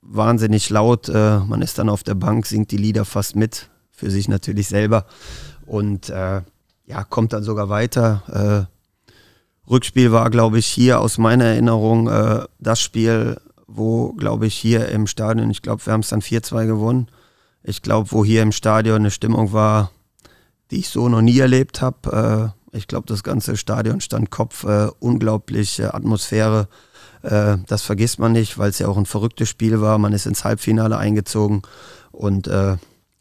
Wahnsinnig laut, äh, man ist dann auf der Bank, singt die Lieder fast mit, für sich natürlich selber und äh, ja, kommt dann sogar weiter. Äh, Rückspiel war, glaube ich, hier aus meiner Erinnerung äh, das Spiel, wo, glaube ich, hier im Stadion, ich glaube, wir haben es dann 4-2 gewonnen. Ich glaube, wo hier im Stadion eine Stimmung war, die ich so noch nie erlebt habe. Äh, ich glaube, das ganze Stadion stand Kopf, äh, unglaubliche Atmosphäre. Äh, das vergisst man nicht, weil es ja auch ein verrücktes Spiel war. Man ist ins Halbfinale eingezogen und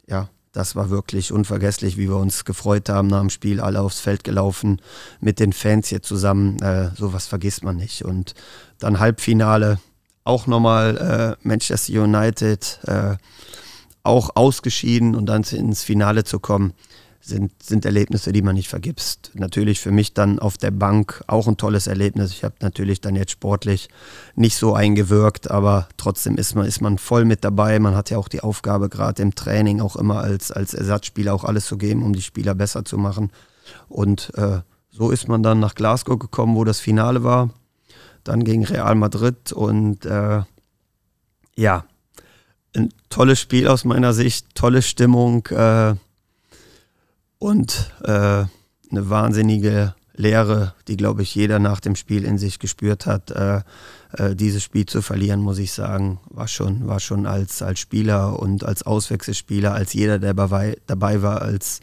ja, das war wirklich unvergesslich, wie wir uns gefreut haben nach dem Spiel, alle aufs Feld gelaufen, mit den Fans hier zusammen. Äh, sowas vergisst man nicht. Und dann Halbfinale, auch nochmal äh, Manchester United, äh, auch ausgeschieden und dann ins Finale zu kommen sind, sind Erlebnisse, die man nicht vergisst. Natürlich für mich dann auf der Bank auch ein tolles Erlebnis. Ich habe natürlich dann jetzt sportlich nicht so eingewirkt, aber trotzdem ist man, ist man voll mit dabei. Man hat ja auch die Aufgabe, gerade im Training auch immer als, als Ersatzspieler auch alles zu geben, um die Spieler besser zu machen. Und äh, so ist man dann nach Glasgow gekommen, wo das Finale war. Dann gegen Real Madrid und äh, ja, ein tolles Spiel aus meiner Sicht, tolle Stimmung. Äh, und äh, eine wahnsinnige Lehre, die, glaube ich, jeder nach dem Spiel in sich gespürt hat. Äh, äh, dieses Spiel zu verlieren, muss ich sagen, war schon, war schon als, als Spieler und als Auswechselspieler, als jeder, der dabei, dabei war, als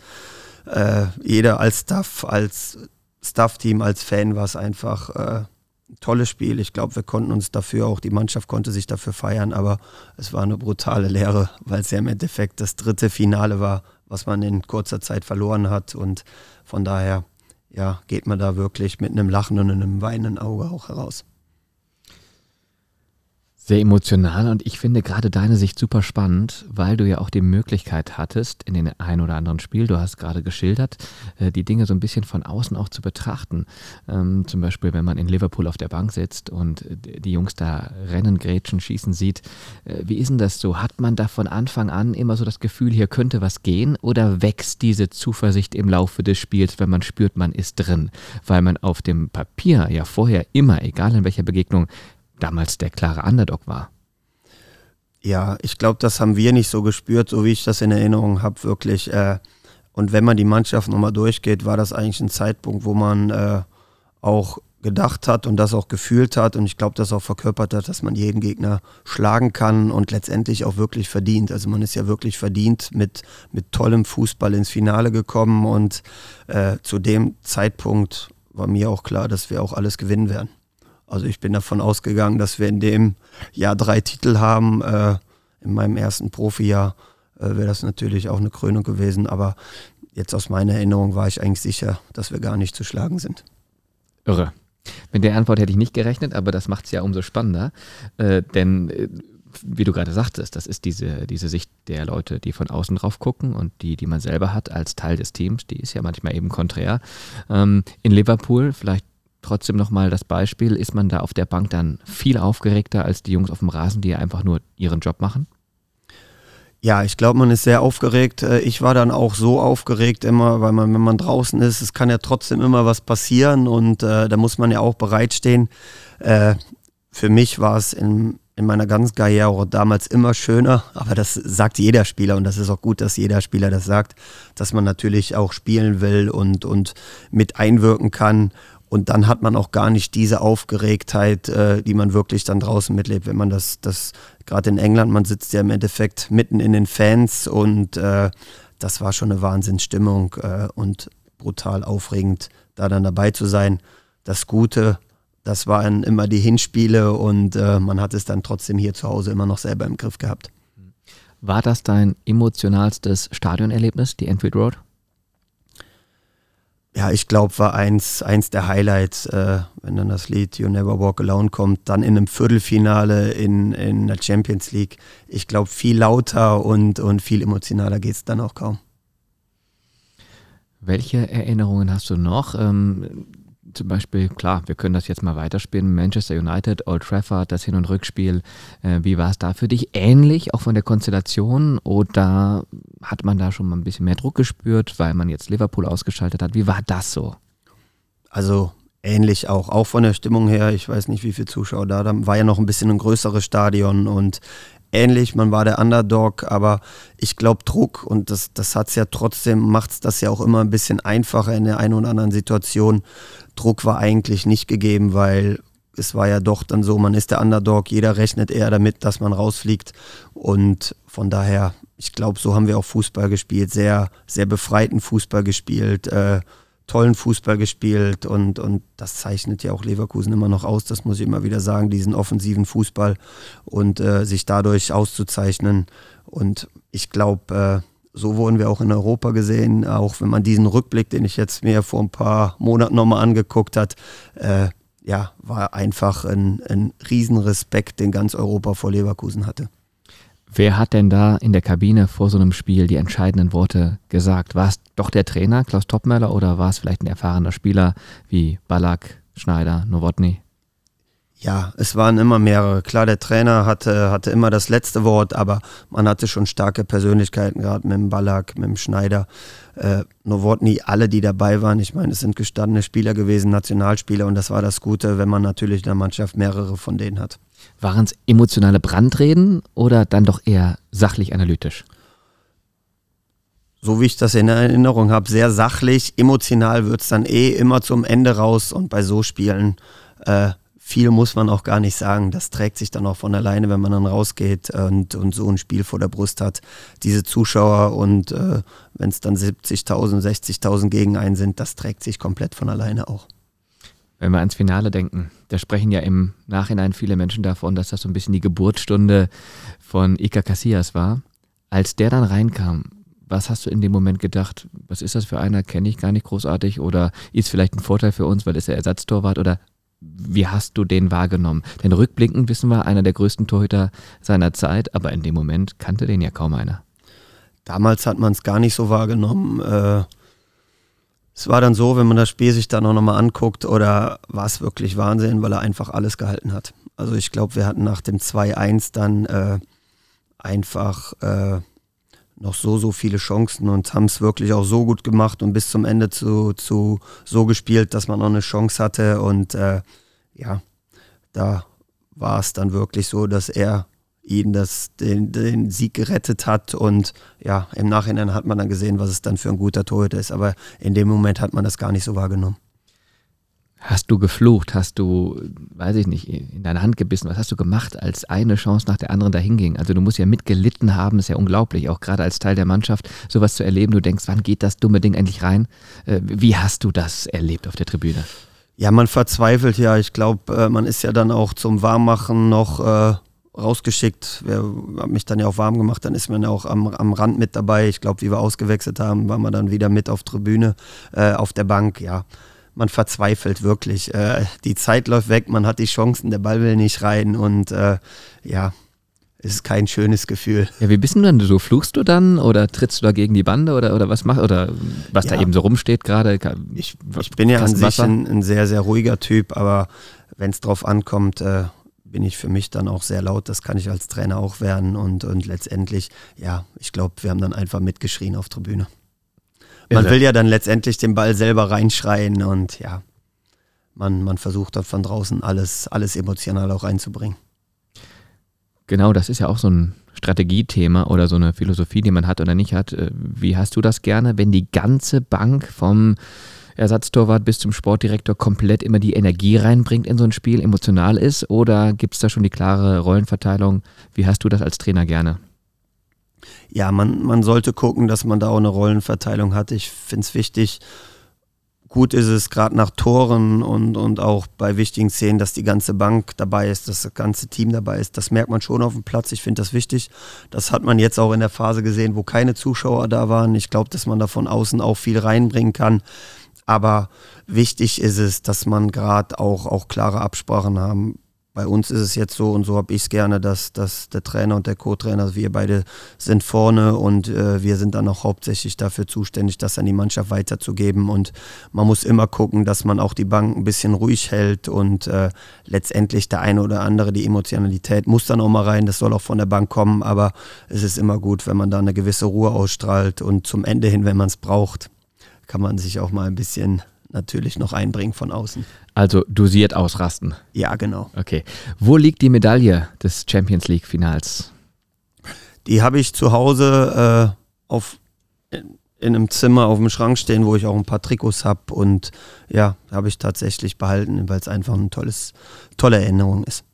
äh, jeder als Staff, als Staff-Team, als Fan war es einfach äh, ein tolles Spiel. Ich glaube, wir konnten uns dafür, auch die Mannschaft konnte sich dafür feiern, aber es war eine brutale Lehre, weil es ja im Endeffekt das dritte Finale war was man in kurzer Zeit verloren hat. Und von daher, ja, geht man da wirklich mit einem Lachen und einem weinenden Auge auch heraus sehr emotional und ich finde gerade deine Sicht super spannend, weil du ja auch die Möglichkeit hattest, in den ein oder anderen Spiel, du hast gerade geschildert, äh, die Dinge so ein bisschen von außen auch zu betrachten. Ähm, zum Beispiel, wenn man in Liverpool auf der Bank sitzt und die Jungs da rennen, grätschen, schießen sieht. Äh, wie ist denn das so? Hat man da von Anfang an immer so das Gefühl, hier könnte was gehen oder wächst diese Zuversicht im Laufe des Spiels, wenn man spürt, man ist drin? Weil man auf dem Papier ja vorher immer, egal in welcher Begegnung, damals der klare Underdog war. Ja, ich glaube, das haben wir nicht so gespürt, so wie ich das in Erinnerung habe, wirklich. Äh, Und wenn man die Mannschaft nochmal durchgeht, war das eigentlich ein Zeitpunkt, wo man äh, auch gedacht hat und das auch gefühlt hat und ich glaube, das auch verkörpert hat, dass man jeden Gegner schlagen kann und letztendlich auch wirklich verdient. Also man ist ja wirklich verdient mit, mit tollem Fußball ins Finale gekommen und äh, zu dem Zeitpunkt war mir auch klar, dass wir auch alles gewinnen werden. Also ich bin davon ausgegangen, dass wir in dem Jahr drei Titel haben. Äh, in meinem ersten Profijahr äh, wäre das natürlich auch eine Krönung gewesen, aber jetzt aus meiner Erinnerung war ich eigentlich sicher, dass wir gar nicht zu schlagen sind. Irre. Mit der Antwort hätte ich nicht gerechnet, aber das macht es ja umso spannender. Äh, denn, äh, wie du gerade sagtest, das ist diese, diese Sicht der Leute, die von außen drauf gucken und die, die man selber hat als Teil des Teams, die ist ja manchmal eben konträr. Ähm, in Liverpool, vielleicht trotzdem nochmal das Beispiel, ist man da auf der Bank dann viel aufgeregter als die Jungs auf dem Rasen, die ja einfach nur ihren Job machen? Ja, ich glaube, man ist sehr aufgeregt. Äh, ich war dann auch so aufgeregt immer, weil man, wenn man draußen ist, es kann ja trotzdem immer was passieren und äh, da muss man ja auch bereitstehen. Äh, für mich war es in, in meiner ganzen Karriere damals immer schöner, aber das sagt jeder Spieler und das ist auch gut, dass jeder Spieler das sagt, dass man natürlich auch spielen will und, und mit einwirken kann und dann hat man auch gar nicht diese Aufgeregtheit, äh, die man wirklich dann draußen mitlebt, wenn man das, das gerade in England, man sitzt ja im Endeffekt mitten in den Fans und äh, das war schon eine Wahnsinnsstimmung äh, und brutal aufregend, da dann dabei zu sein. Das Gute, das waren immer die Hinspiele und äh, man hat es dann trotzdem hier zu Hause immer noch selber im Griff gehabt. War das dein emotionalstes Stadionerlebnis, die Enfield Road? Ja, ich glaube, war eins, eins der Highlights, äh, wenn dann das Lied You Never Walk Alone kommt, dann in einem Viertelfinale in, in der Champions League. Ich glaube, viel lauter und, und viel emotionaler geht es dann auch kaum. Welche Erinnerungen hast du noch? Ähm, zum Beispiel, klar, wir können das jetzt mal weiterspielen. Manchester United, Old Trafford, das Hin- und Rückspiel. Äh, wie war es da für dich? Ähnlich, auch von der Konstellation? Oder hat man da schon mal ein bisschen mehr Druck gespürt, weil man jetzt Liverpool ausgeschaltet hat? Wie war das so? Also ähnlich auch, auch von der Stimmung her. Ich weiß nicht, wie viele Zuschauer da, da war ja noch ein bisschen ein größeres Stadion und ähnlich, man war der Underdog, aber ich glaube Druck und das, das hat es ja trotzdem, macht das ja auch immer ein bisschen einfacher in der einen oder anderen Situation. Druck war eigentlich nicht gegeben, weil es war ja doch dann so, man ist der Underdog, jeder rechnet eher damit, dass man rausfliegt und von daher, ich glaube, so haben wir auch Fußball gespielt, sehr, sehr befreiten Fußball gespielt. Äh, tollen Fußball gespielt und, und das zeichnet ja auch Leverkusen immer noch aus, das muss ich immer wieder sagen, diesen offensiven Fußball und äh, sich dadurch auszuzeichnen. Und ich glaube, äh, so wurden wir auch in Europa gesehen, auch wenn man diesen Rückblick, den ich jetzt mir vor ein paar Monaten nochmal angeguckt hat, äh, ja, war einfach ein, ein Riesenrespekt, den ganz Europa vor Leverkusen hatte. Wer hat denn da in der Kabine vor so einem Spiel die entscheidenden Worte gesagt? War es doch der Trainer, Klaus Toppmöller, oder war es vielleicht ein erfahrener Spieler wie Ballack, Schneider, Nowotny? Ja, es waren immer mehrere. Klar, der Trainer hatte, hatte immer das letzte Wort, aber man hatte schon starke Persönlichkeiten, gerade mit dem Ballack, mit dem Schneider. Äh, Nowotny, alle, die dabei waren. Ich meine, es sind gestandene Spieler gewesen, Nationalspieler, und das war das Gute, wenn man natürlich in der Mannschaft mehrere von denen hat. Waren es emotionale Brandreden oder dann doch eher sachlich analytisch? So wie ich das in Erinnerung habe, sehr sachlich. Emotional wird es dann eh immer zum Ende raus und bei so Spielen äh, viel muss man auch gar nicht sagen. Das trägt sich dann auch von alleine, wenn man dann rausgeht und, und so ein Spiel vor der Brust hat. Diese Zuschauer und äh, wenn es dann 70.000, 60.000 gegen einen sind, das trägt sich komplett von alleine auch. Wenn wir ans Finale denken, da sprechen ja im Nachhinein viele Menschen davon, dass das so ein bisschen die Geburtsstunde von Ika Casillas war. Als der dann reinkam, was hast du in dem Moment gedacht? Was ist das für einer? Kenne ich gar nicht großartig oder ist vielleicht ein Vorteil für uns, weil es ja Ersatztorwart oder wie hast du den wahrgenommen? Denn rückblickend wissen wir, einer der größten Torhüter seiner Zeit, aber in dem Moment kannte den ja kaum einer. Damals hat man es gar nicht so wahrgenommen. Äh es war dann so, wenn man das Spiel sich dann auch nochmal anguckt, oder war es wirklich Wahnsinn, weil er einfach alles gehalten hat. Also ich glaube, wir hatten nach dem 2-1 dann äh, einfach äh, noch so, so viele Chancen und haben es wirklich auch so gut gemacht und bis zum Ende zu, zu so gespielt, dass man noch eine Chance hatte. Und äh, ja, da war es dann wirklich so, dass er ihn das, den, den Sieg gerettet hat. Und ja, im Nachhinein hat man dann gesehen, was es dann für ein guter Torhüter ist. Aber in dem Moment hat man das gar nicht so wahrgenommen. Hast du geflucht? Hast du, weiß ich nicht, in deine Hand gebissen? Was hast du gemacht, als eine Chance nach der anderen dahin ging? Also du musst ja mitgelitten haben, ist ja unglaublich, auch gerade als Teil der Mannschaft, sowas zu erleben. Du denkst, wann geht das dumme Ding endlich rein? Äh, wie hast du das erlebt auf der Tribüne? Ja, man verzweifelt ja. Ich glaube, äh, man ist ja dann auch zum Warmmachen noch äh, rausgeschickt. Wer hat mich dann ja auch warm gemacht, dann ist man ja auch am, am Rand mit dabei. Ich glaube, wie wir ausgewechselt haben, waren wir dann wieder mit auf Tribüne, äh, auf der Bank, ja man verzweifelt wirklich. Äh, die Zeit läuft weg, man hat die Chancen, der Ball will nicht rein und äh, ja, ist kein schönes Gefühl. Ja, wie bist du denn so? Fluchst du dann oder trittst du da gegen die Bande oder, oder was machst oder was ja. da eben so rumsteht gerade? Ich, ich, bin ja an sich ein, ein, sehr, sehr ruhiger Typ, aber wenn es drauf ankommt, äh, bin ich für mich dann auch sehr laut. Das kann ich als Trainer auch werden und, und letztendlich, ja, ich glaube, wir haben dann einfach mitgeschrien auf Tribüne man will ja dann letztendlich den Ball selber reinschreien und ja, man, man versucht dort von draußen alles, alles emotional auch reinzubringen. Genau, das ist ja auch so ein Strategiethema oder so eine Philosophie, die man hat oder nicht hat. Äh, wie hast du das gerne, wenn die ganze Bank vom Ersatztorwart bis zum Sportdirektor komplett immer die Energie reinbringt in so ein Spiel, emotional ist? Oder gibt es da schon die klare Rollenverteilung? Wie hast du das als Trainer gerne? Ja, man, man sollte gucken, dass man da auch eine Rollenverteilung hat. Ich finde es wichtig. Gut ist es gerade nach Toren und, und auch bei wichtigen Szenen, dass die ganze Bank dabei ist, dass das ganze Team dabei ist. Das merkt man schon auf dem Platz. Ich finde das wichtig. Das hat man jetzt auch in der Phase gesehen, wo keine Zuschauer da waren. Ich glaube, dass man da von außen auch viel reinbringen kann. Aber wichtig ist es, dass man gerade auch, auch klare Absprachen haben bei uns ist es jetzt so und so habe ich es gerne, dass, dass der Trainer und der Co-Trainer, wir beide sind vorne und äh, wir sind dann auch hauptsächlich dafür zuständig, das an die Mannschaft weiterzugeben. Und man muss immer gucken, dass man auch die Bank ein bisschen ruhig hält und äh, letztendlich der eine oder andere, die Emotionalität muss dann auch mal rein, das soll auch von der Bank kommen, aber es ist immer gut, wenn man da eine gewisse Ruhe ausstrahlt und zum Ende hin, wenn man es braucht, kann man sich auch mal ein bisschen natürlich noch einbringen von außen. Also dosiert ausrasten. Ja, genau. Okay. Wo liegt die Medaille des Champions League Finals? Die habe ich zu Hause äh, auf, in, in, einem Zimmer auf dem Schrank stehen, wo ich auch ein paar Trikots habe. Und ja, habe ich tatsächlich behalten, weil es einfach eine tolles, tolle Erinnerung ist.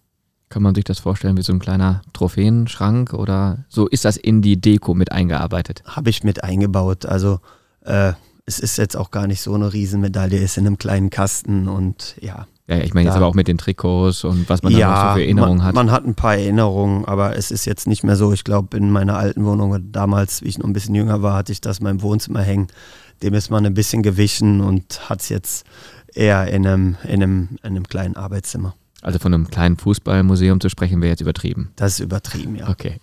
Kann man sich das vorstellen wie so ein kleiner Trophäenschrank oder so ist das in die Deko mit eingearbeitet? Habe ich mit eingebaut. Also äh, es ist jetzt auch gar nicht so eine Riesenmedaille, ist in einem kleinen Kasten und ja. Ja, ich meine jetzt aber auch mit den Trikots und was man ja, da noch so für Erinnerungen man, hat. Man hat ein paar Erinnerungen, aber es ist jetzt nicht mehr so. Ich glaube, in meiner alten Wohnung, damals, wie ich noch ein bisschen jünger war, hatte ich das in meinem Wohnzimmer hängen. Dem ist man ein bisschen gewichen und hat es jetzt eher in einem, in, einem, in einem kleinen Arbeitszimmer. Also von einem kleinen Fußballmuseum zu sprechen, wäre jetzt übertrieben. Das ist übertrieben, ja. Okay.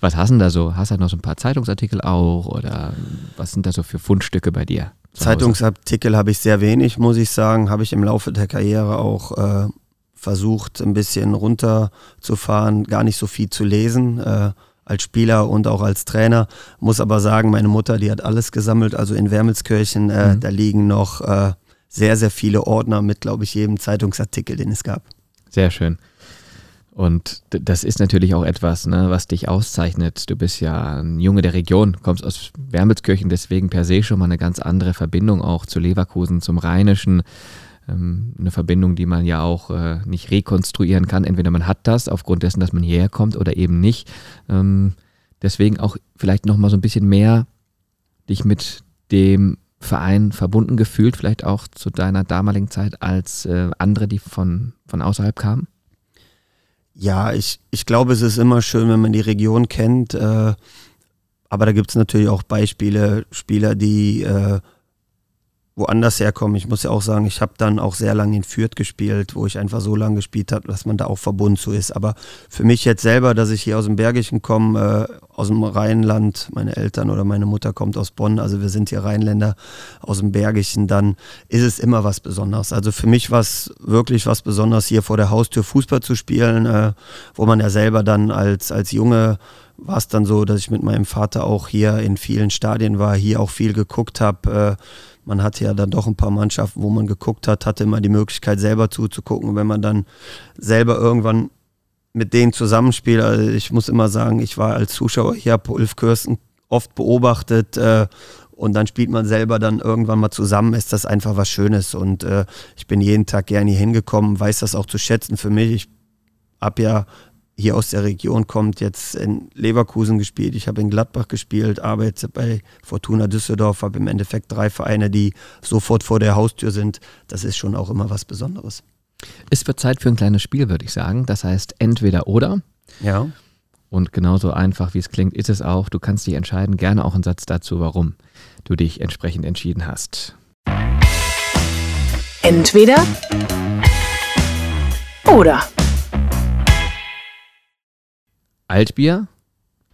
Was hast du denn da so? Hast du noch so ein paar Zeitungsartikel auch oder was sind da so für Fundstücke bei dir? Zeitungsartikel habe ich sehr wenig, muss ich sagen. Habe ich im Laufe der Karriere auch äh, versucht, ein bisschen runterzufahren, gar nicht so viel zu lesen. Äh, als Spieler und auch als Trainer. Muss aber sagen, meine Mutter, die hat alles gesammelt. Also in Wermelskirchen, äh, mhm. da liegen noch äh, sehr, sehr viele Ordner mit, glaube ich, jedem Zeitungsartikel, den es gab. Sehr schön. Und das ist natürlich auch etwas, ne, was dich auszeichnet. Du bist ja ein Junge der Region, kommst aus Wermelskirchen, deswegen per se schon mal eine ganz andere Verbindung auch zu Leverkusen, zum Rheinischen. Ähm, eine Verbindung, die man ja auch äh, nicht rekonstruieren kann. Entweder man hat das aufgrund dessen, dass man hierher kommt oder eben nicht. Ähm, deswegen auch vielleicht nochmal so ein bisschen mehr dich mit dem Verein verbunden gefühlt, vielleicht auch zu deiner damaligen Zeit als äh, andere, die von, von außerhalb kamen? Ja, ich, ich glaube, es ist immer schön, wenn man die Region kennt. Äh, aber da gibt es natürlich auch Beispiele, Spieler, die äh, woanders herkommen. Ich muss ja auch sagen, ich habe dann auch sehr lange in Fürth gespielt, wo ich einfach so lange gespielt habe, dass man da auch verbunden zu ist. Aber für mich jetzt selber, dass ich hier aus dem Bergischen komme, äh, aus dem Rheinland, meine Eltern oder meine Mutter kommt aus Bonn, also wir sind hier Rheinländer aus dem Bergischen, dann ist es immer was Besonderes. Also für mich war es wirklich was Besonderes, hier vor der Haustür Fußball zu spielen, äh, wo man ja selber dann als, als Junge war es dann so, dass ich mit meinem Vater auch hier in vielen Stadien war, hier auch viel geguckt habe. Äh, man hatte ja dann doch ein paar Mannschaften, wo man geguckt hat, hatte immer die Möglichkeit selber zuzugucken. Und wenn man dann selber irgendwann mit denen zusammenspiele. Also ich muss immer sagen, ich war als Zuschauer hier, habe Ulf Kirsten oft beobachtet äh, und dann spielt man selber dann irgendwann mal zusammen, ist das einfach was Schönes und äh, ich bin jeden Tag gerne hier hingekommen, weiß das auch zu schätzen für mich. Ich habe ja hier aus der Region kommt, jetzt in Leverkusen gespielt, ich habe in Gladbach gespielt, arbeite bei Fortuna Düsseldorf, habe im Endeffekt drei Vereine, die sofort vor der Haustür sind. Das ist schon auch immer was Besonderes. Es wird Zeit für ein kleines Spiel, würde ich sagen. Das heißt entweder oder. Ja. Und genauso einfach, wie es klingt, ist es auch. Du kannst dich entscheiden, gerne auch einen Satz dazu, warum du dich entsprechend entschieden hast. Entweder oder. Altbier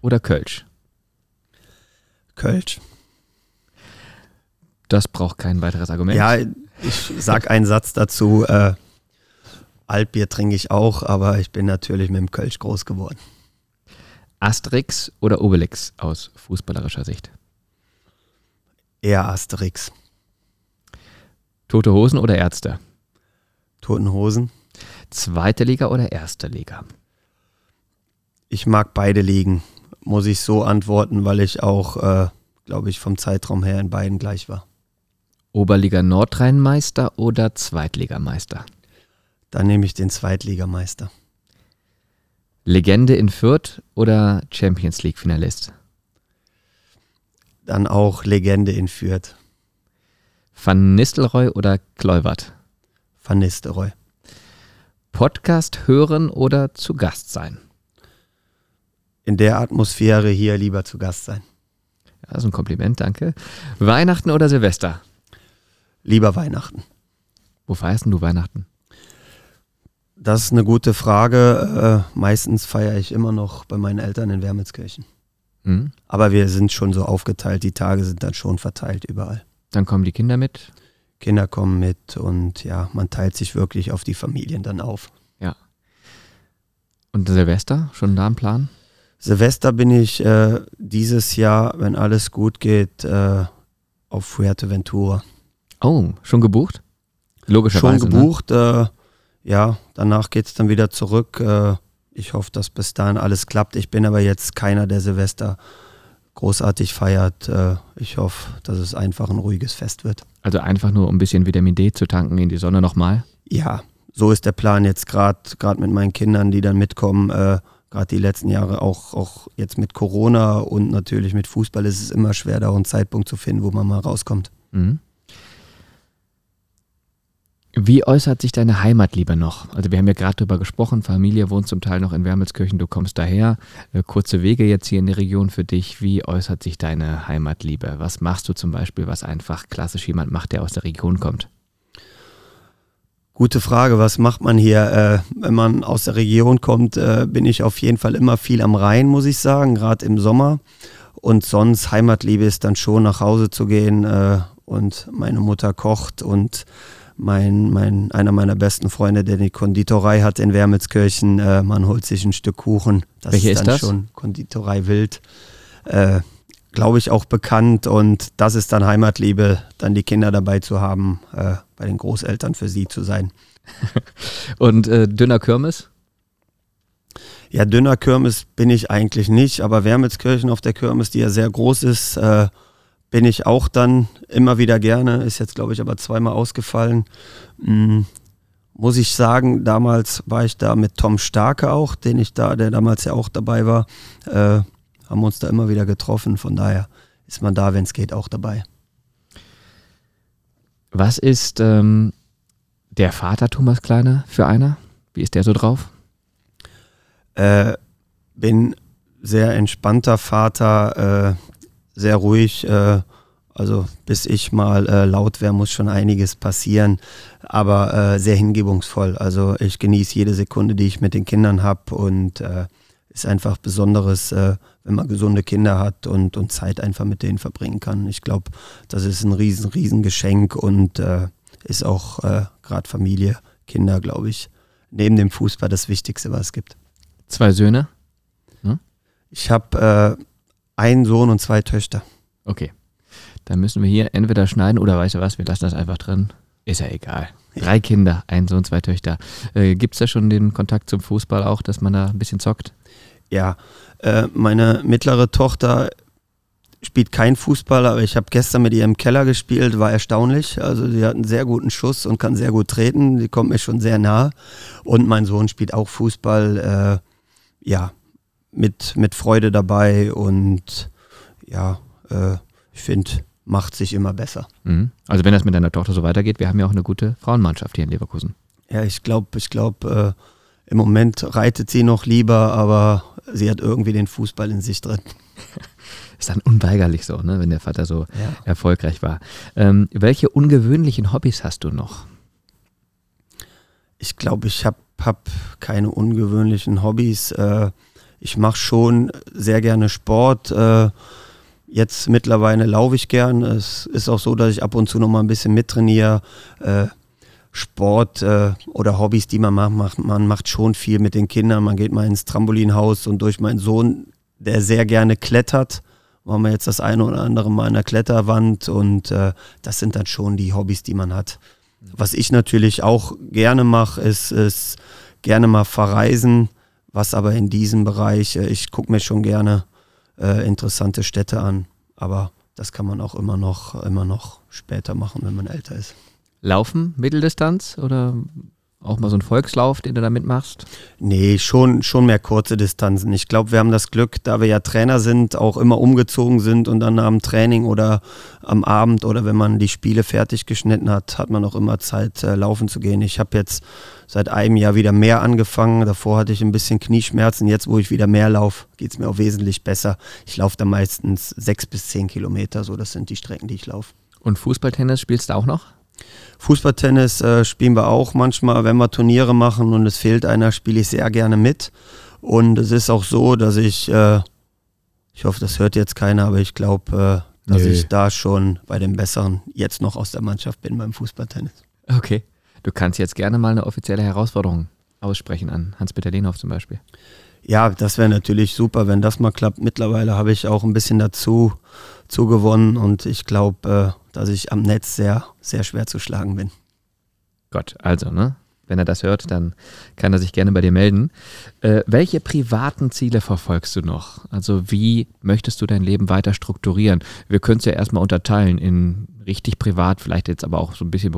oder Kölsch? Kölsch. Das braucht kein weiteres Argument. Ja, ich sag einen Satz dazu. Äh, Altbier trinke ich auch, aber ich bin natürlich mit dem Kölsch groß geworden. Asterix oder Obelix aus fußballerischer Sicht? Eher Asterix. Tote Hosen oder Ärzte? Toten Hosen. Zweite Liga oder erste Liga? Ich mag beide Ligen, muss ich so antworten, weil ich auch, äh, glaube ich, vom Zeitraum her in beiden gleich war. Oberliga Nordrhein-Meister oder Zweitligameister? Dann nehme ich den Zweitligameister. Legende in Fürth oder Champions League Finalist? Dann auch Legende in Fürth. Van Nistelrooy oder Kluivert? Van Nistelrooy. Podcast hören oder zu Gast sein? In der Atmosphäre hier lieber zu Gast sein. Ja, das ist ein Kompliment, danke. Weihnachten oder Silvester? Lieber Weihnachten. Wo feierst du Weihnachten? Das ist eine gute Frage. Äh, meistens feiere ich immer noch bei meinen Eltern in Wermelskirchen. Hm? Aber wir sind schon so aufgeteilt, die Tage sind dann schon verteilt überall. Dann kommen die Kinder mit. Kinder kommen mit und ja, man teilt sich wirklich auf die Familien dann auf. Ja. Und Silvester, schon da ein Plan? Silvester bin ich äh, dieses Jahr, wenn alles gut geht, äh, auf Fuerteventura. Oh, schon gebucht? Logischerweise. Schon gebucht, ne? äh, ja, danach geht es dann wieder zurück. Äh, ich hoffe, dass bis dahin alles klappt. Ich bin aber jetzt keiner, der Silvester großartig feiert. Äh, ich hoffe, dass es einfach ein ruhiges Fest wird. Also einfach nur um ein bisschen Vitamin D zu tanken in die Sonne nochmal? Ja, so ist der Plan jetzt gerade, gerade mit meinen Kindern, die dann mitkommen. Gerade die letzten Jahre auch, auch jetzt mit Corona und natürlich mit Fußball ist es immer schwer, da einen Zeitpunkt zu finden, wo man mal rauskommt. Mhm. Wie äußert sich deine Heimatliebe noch? Also wir haben ja gerade darüber gesprochen, Familie wohnt zum Teil noch in Wermelskirchen, du kommst daher, äh, kurze Wege jetzt hier in der Region für dich. Wie äußert sich deine Heimatliebe? Was machst du zum Beispiel, was einfach klassisch jemand macht, der aus der Region kommt? Gute Frage, was macht man hier? Äh, wenn man aus der Region kommt, äh, bin ich auf jeden Fall immer viel am Rhein, muss ich sagen, gerade im Sommer. Und sonst Heimatliebe ist dann schon nach Hause zu gehen äh, und meine Mutter kocht und mein, mein, einer meiner besten Freunde, der die Konditorei hat in Wermelskirchen, äh, man holt sich ein Stück Kuchen. Das Welche ist, dann das? schon Konditorei Wild. Äh, Glaube ich auch bekannt und das ist dann Heimatliebe, dann die Kinder dabei zu haben, äh, bei den Großeltern für sie zu sein. und äh, dünner Kirmes? Ja, dünner Kirmes bin ich eigentlich nicht, aber Wermelskirchen auf der Kirmes, die ja sehr groß ist, äh, bin ich auch dann immer wieder gerne. Ist jetzt, glaube ich, aber zweimal ausgefallen. Hm, muss ich sagen, damals war ich da mit Tom Starke auch, den ich da, der damals ja auch dabei war. Äh, haben uns da immer wieder getroffen. Von daher ist man da, wenn es geht, auch dabei. Was ist ähm, der Vater Thomas Kleiner für einer? Wie ist der so drauf? Äh, bin sehr entspannter Vater, äh, sehr ruhig. Äh, also bis ich mal äh, laut wäre, muss schon einiges passieren, aber äh, sehr hingebungsvoll. Also ich genieße jede Sekunde, die ich mit den Kindern habe und äh, ist einfach Besonderes, äh, wenn man gesunde Kinder hat und, und Zeit einfach mit denen verbringen kann. Ich glaube, das ist ein riesen, riesen Geschenk und äh, ist auch gerade Familie, Kinder, glaube ich, neben dem Fußball das Wichtigste, was es gibt. Zwei Söhne? Hm? Ich habe einen Sohn und zwei Töchter. Okay. Dann müssen wir hier entweder schneiden oder weißt du was, wir lassen das einfach drin. Ist ja egal. Drei Kinder, ein Sohn, zwei Töchter. Äh, Gibt es da schon den Kontakt zum Fußball auch, dass man da ein bisschen zockt? Ja, äh, meine mittlere Tochter spielt kein Fußball, aber ich habe gestern mit ihr im Keller gespielt, war erstaunlich. Also sie hat einen sehr guten Schuss und kann sehr gut treten. Die kommt mir schon sehr nahe. Und mein Sohn spielt auch Fußball, äh, ja, mit, mit Freude dabei und ja, äh, ich finde, macht sich immer besser. Mhm. Also wenn das mit deiner Tochter so weitergeht, wir haben ja auch eine gute Frauenmannschaft hier in Leverkusen. Ja, ich glaube, ich glaube, äh, im Moment reitet sie noch lieber, aber sie hat irgendwie den Fußball in sich drin. Ist dann unweigerlich so, ne, wenn der Vater so ja. erfolgreich war. Ähm, welche ungewöhnlichen Hobbys hast du noch? Ich glaube, ich habe hab keine ungewöhnlichen Hobbys. Äh, ich mache schon sehr gerne Sport. Äh, jetzt mittlerweile laufe ich gern. Es ist auch so, dass ich ab und zu noch mal ein bisschen mittrainiere. Äh, Sport äh, oder Hobbys, die man macht, man macht schon viel mit den Kindern. Man geht mal ins Trampolinhaus und durch meinen Sohn, der sehr gerne klettert, waren wir jetzt das eine oder andere Mal an der Kletterwand und äh, das sind dann schon die Hobbys, die man hat. Was ich natürlich auch gerne mache, ist, ist gerne mal verreisen, was aber in diesem Bereich, äh, ich gucke mir schon gerne äh, interessante Städte an, aber das kann man auch immer noch, immer noch später machen, wenn man älter ist. Laufen, Mitteldistanz oder auch mal so ein Volkslauf, den du da mitmachst? Nee, schon, schon mehr kurze Distanzen. Ich glaube, wir haben das Glück, da wir ja Trainer sind, auch immer umgezogen sind und dann am Training oder am Abend oder wenn man die Spiele fertig geschnitten hat, hat man auch immer Zeit, äh, laufen zu gehen. Ich habe jetzt seit einem Jahr wieder mehr angefangen. Davor hatte ich ein bisschen Knieschmerzen. Jetzt, wo ich wieder mehr laufe, geht es mir auch wesentlich besser. Ich laufe da meistens sechs bis zehn Kilometer. So, das sind die Strecken, die ich laufe. Und Fußballtennis spielst du auch noch? Fußballtennis äh, spielen wir auch manchmal, wenn wir Turniere machen und es fehlt einer, spiele ich sehr gerne mit. Und es ist auch so, dass ich, äh, ich hoffe, das hört jetzt keiner, aber ich glaube, äh, dass Nö. ich da schon bei den Besseren jetzt noch aus der Mannschaft bin beim Fußballtennis. Okay. Du kannst jetzt gerne mal eine offizielle Herausforderung aussprechen an Hans-Peter Lehnhoff zum Beispiel. Ja, das wäre natürlich super, wenn das mal klappt. Mittlerweile habe ich auch ein bisschen dazu zugewonnen und ich glaube, äh, dass ich am Netz sehr, sehr schwer zu schlagen bin. Gott, also, ne? Wenn er das hört, dann kann er sich gerne bei dir melden. Äh, welche privaten Ziele verfolgst du noch? Also wie möchtest du dein Leben weiter strukturieren? Wir können es ja erstmal unterteilen in richtig privat, vielleicht jetzt aber auch so ein bisschen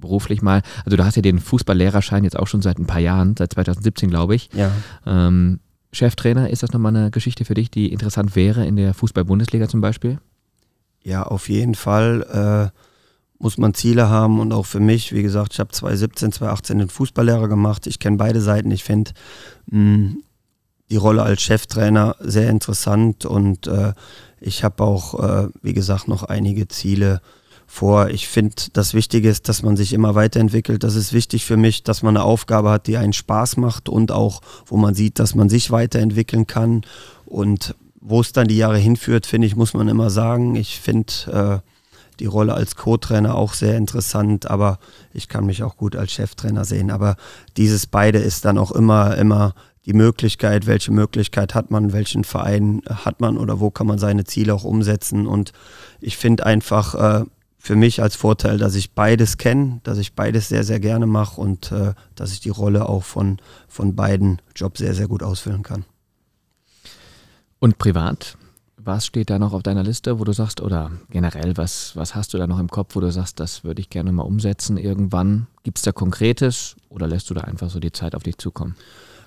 beruflich mal. Also du hast ja den Fußballlehrerschein jetzt auch schon seit ein paar Jahren, seit 2017 glaube ich. Ja. Ähm, Cheftrainer, ist das nochmal eine Geschichte für dich, die interessant wäre in der Fußball-Bundesliga zum Beispiel? Ja, auf jeden Fall äh, muss man Ziele haben und auch für mich, wie gesagt, ich habe 2017, 2018 den Fußballlehrer gemacht. Ich kenne beide Seiten. Ich finde hm, die Rolle als Cheftrainer sehr interessant und äh, ich habe auch, äh, wie gesagt, noch einige Ziele vor. Ich finde, das Wichtige ist, dass man sich immer weiterentwickelt. Das ist wichtig für mich, dass man eine Aufgabe hat, die einen Spaß macht und auch, wo man sieht, dass man sich weiterentwickeln kann. Und wo es dann die Jahre hinführt, finde ich, muss man immer sagen. Ich finde äh, die Rolle als Co-Trainer auch sehr interessant, aber ich kann mich auch gut als Cheftrainer sehen. Aber dieses beide ist dann auch immer, immer die Möglichkeit, welche Möglichkeit hat man, welchen Verein hat man oder wo kann man seine Ziele auch umsetzen. Und ich finde einfach äh, für mich als Vorteil, dass ich beides kenne, dass ich beides sehr, sehr gerne mache und äh, dass ich die Rolle auch von, von beiden Jobs sehr, sehr gut ausfüllen kann. Und privat? Was steht da noch auf deiner Liste, wo du sagst, oder generell, was, was hast du da noch im Kopf, wo du sagst, das würde ich gerne mal umsetzen irgendwann? Gibt es da Konkretes oder lässt du da einfach so die Zeit auf dich zukommen?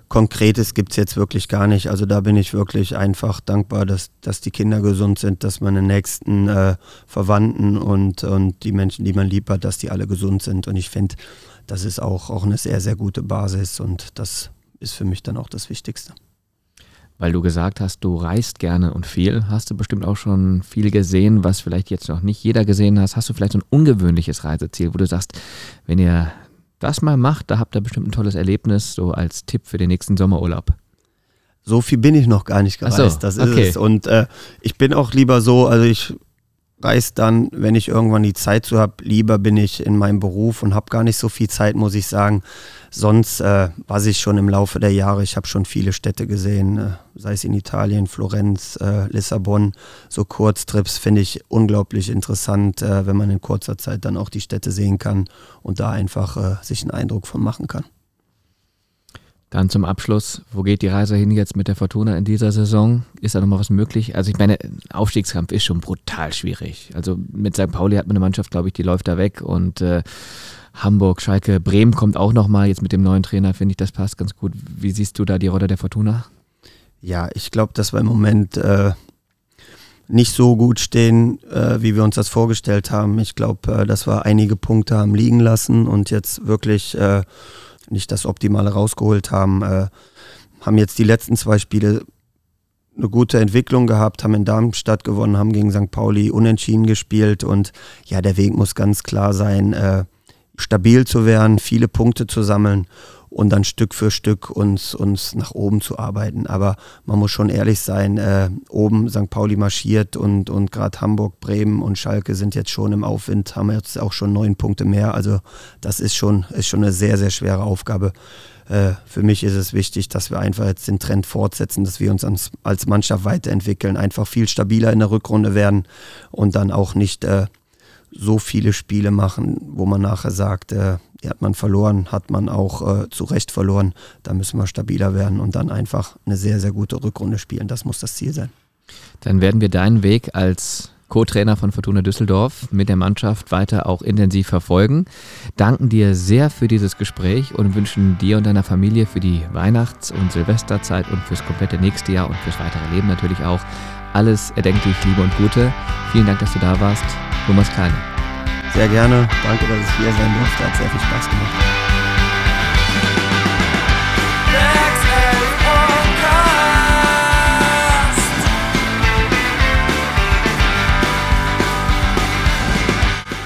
Konkretes gibt es jetzt wirklich gar nicht. Also da bin ich wirklich einfach dankbar, dass, dass die Kinder gesund sind, dass meine nächsten äh, Verwandten und, und die Menschen, die man lieb hat, dass die alle gesund sind. Und ich finde, das ist auch, auch eine sehr, sehr gute Basis und das ist für mich dann auch das Wichtigste weil du gesagt hast, du reist gerne und viel. Hast du bestimmt auch schon viel gesehen, was vielleicht jetzt noch nicht jeder gesehen hat. Hast du vielleicht so ein ungewöhnliches Reiseziel, wo du sagst, wenn ihr das mal macht, da habt ihr bestimmt ein tolles Erlebnis, so als Tipp für den nächsten Sommerurlaub. So viel bin ich noch gar nicht gereist, so, das ist okay. es. Und äh, ich bin auch lieber so, also ich reißt dann, wenn ich irgendwann die Zeit zu habe, lieber bin ich in meinem Beruf und habe gar nicht so viel Zeit, muss ich sagen. Sonst äh, war ich schon im Laufe der Jahre, ich habe schon viele Städte gesehen, äh, sei es in Italien, Florenz, äh, Lissabon, so Kurztrips finde ich unglaublich interessant, äh, wenn man in kurzer Zeit dann auch die Städte sehen kann und da einfach äh, sich einen Eindruck von machen kann. Dann zum Abschluss, wo geht die Reise hin jetzt mit der Fortuna in dieser Saison? Ist da nochmal was möglich? Also ich meine, Aufstiegskampf ist schon brutal schwierig. Also mit St. Pauli hat man eine Mannschaft, glaube ich, die läuft da weg und äh, Hamburg, Schalke, Bremen kommt auch nochmal. Jetzt mit dem neuen Trainer finde ich, das passt ganz gut. Wie siehst du da die Rolle der Fortuna? Ja, ich glaube, dass wir im Moment äh, nicht so gut stehen, äh, wie wir uns das vorgestellt haben. Ich glaube, äh, dass wir einige Punkte haben liegen lassen und jetzt wirklich äh, nicht das Optimale rausgeholt haben. Äh, haben jetzt die letzten zwei Spiele eine gute Entwicklung gehabt, haben in Darmstadt gewonnen, haben gegen St. Pauli unentschieden gespielt und ja, der Weg muss ganz klar sein, äh, stabil zu werden, viele Punkte zu sammeln und dann Stück für Stück uns, uns nach oben zu arbeiten. Aber man muss schon ehrlich sein, äh, oben St. Pauli marschiert und, und gerade Hamburg, Bremen und Schalke sind jetzt schon im Aufwind, haben jetzt auch schon neun Punkte mehr. Also das ist schon, ist schon eine sehr, sehr schwere Aufgabe. Äh, für mich ist es wichtig, dass wir einfach jetzt den Trend fortsetzen, dass wir uns als, als Mannschaft weiterentwickeln, einfach viel stabiler in der Rückrunde werden und dann auch nicht äh, so viele Spiele machen, wo man nachher sagt, äh, hat man verloren, hat man auch äh, zu Recht verloren. Da müssen wir stabiler werden und dann einfach eine sehr, sehr gute Rückrunde spielen. Das muss das Ziel sein. Dann werden wir deinen Weg als Co-Trainer von Fortuna Düsseldorf mit der Mannschaft weiter auch intensiv verfolgen. Danken dir sehr für dieses Gespräch und wünschen dir und deiner Familie für die Weihnachts- und Silvesterzeit und fürs komplette nächste Jahr und fürs weitere Leben natürlich auch alles erdenklich Liebe und Gute. Vielen Dank, dass du da warst. Thomas Kleine. Sehr gerne. Danke, dass ich hier sein durfte. Hat sehr viel Spaß gemacht.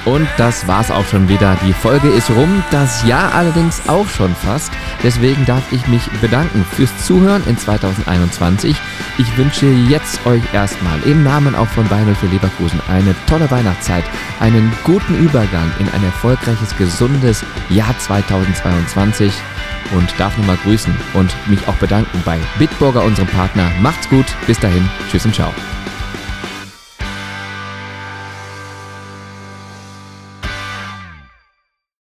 Und das war's auch schon wieder. Die Folge ist rum, das Jahr allerdings auch schon fast. Deswegen darf ich mich bedanken fürs Zuhören in 2021. Ich wünsche jetzt euch erstmal im Namen auch von Beinel für Leverkusen eine tolle Weihnachtszeit, einen guten Übergang in ein erfolgreiches, gesundes Jahr 2022 und darf nochmal grüßen und mich auch bedanken bei Bitburger, unserem Partner. Macht's gut, bis dahin, tschüss und ciao.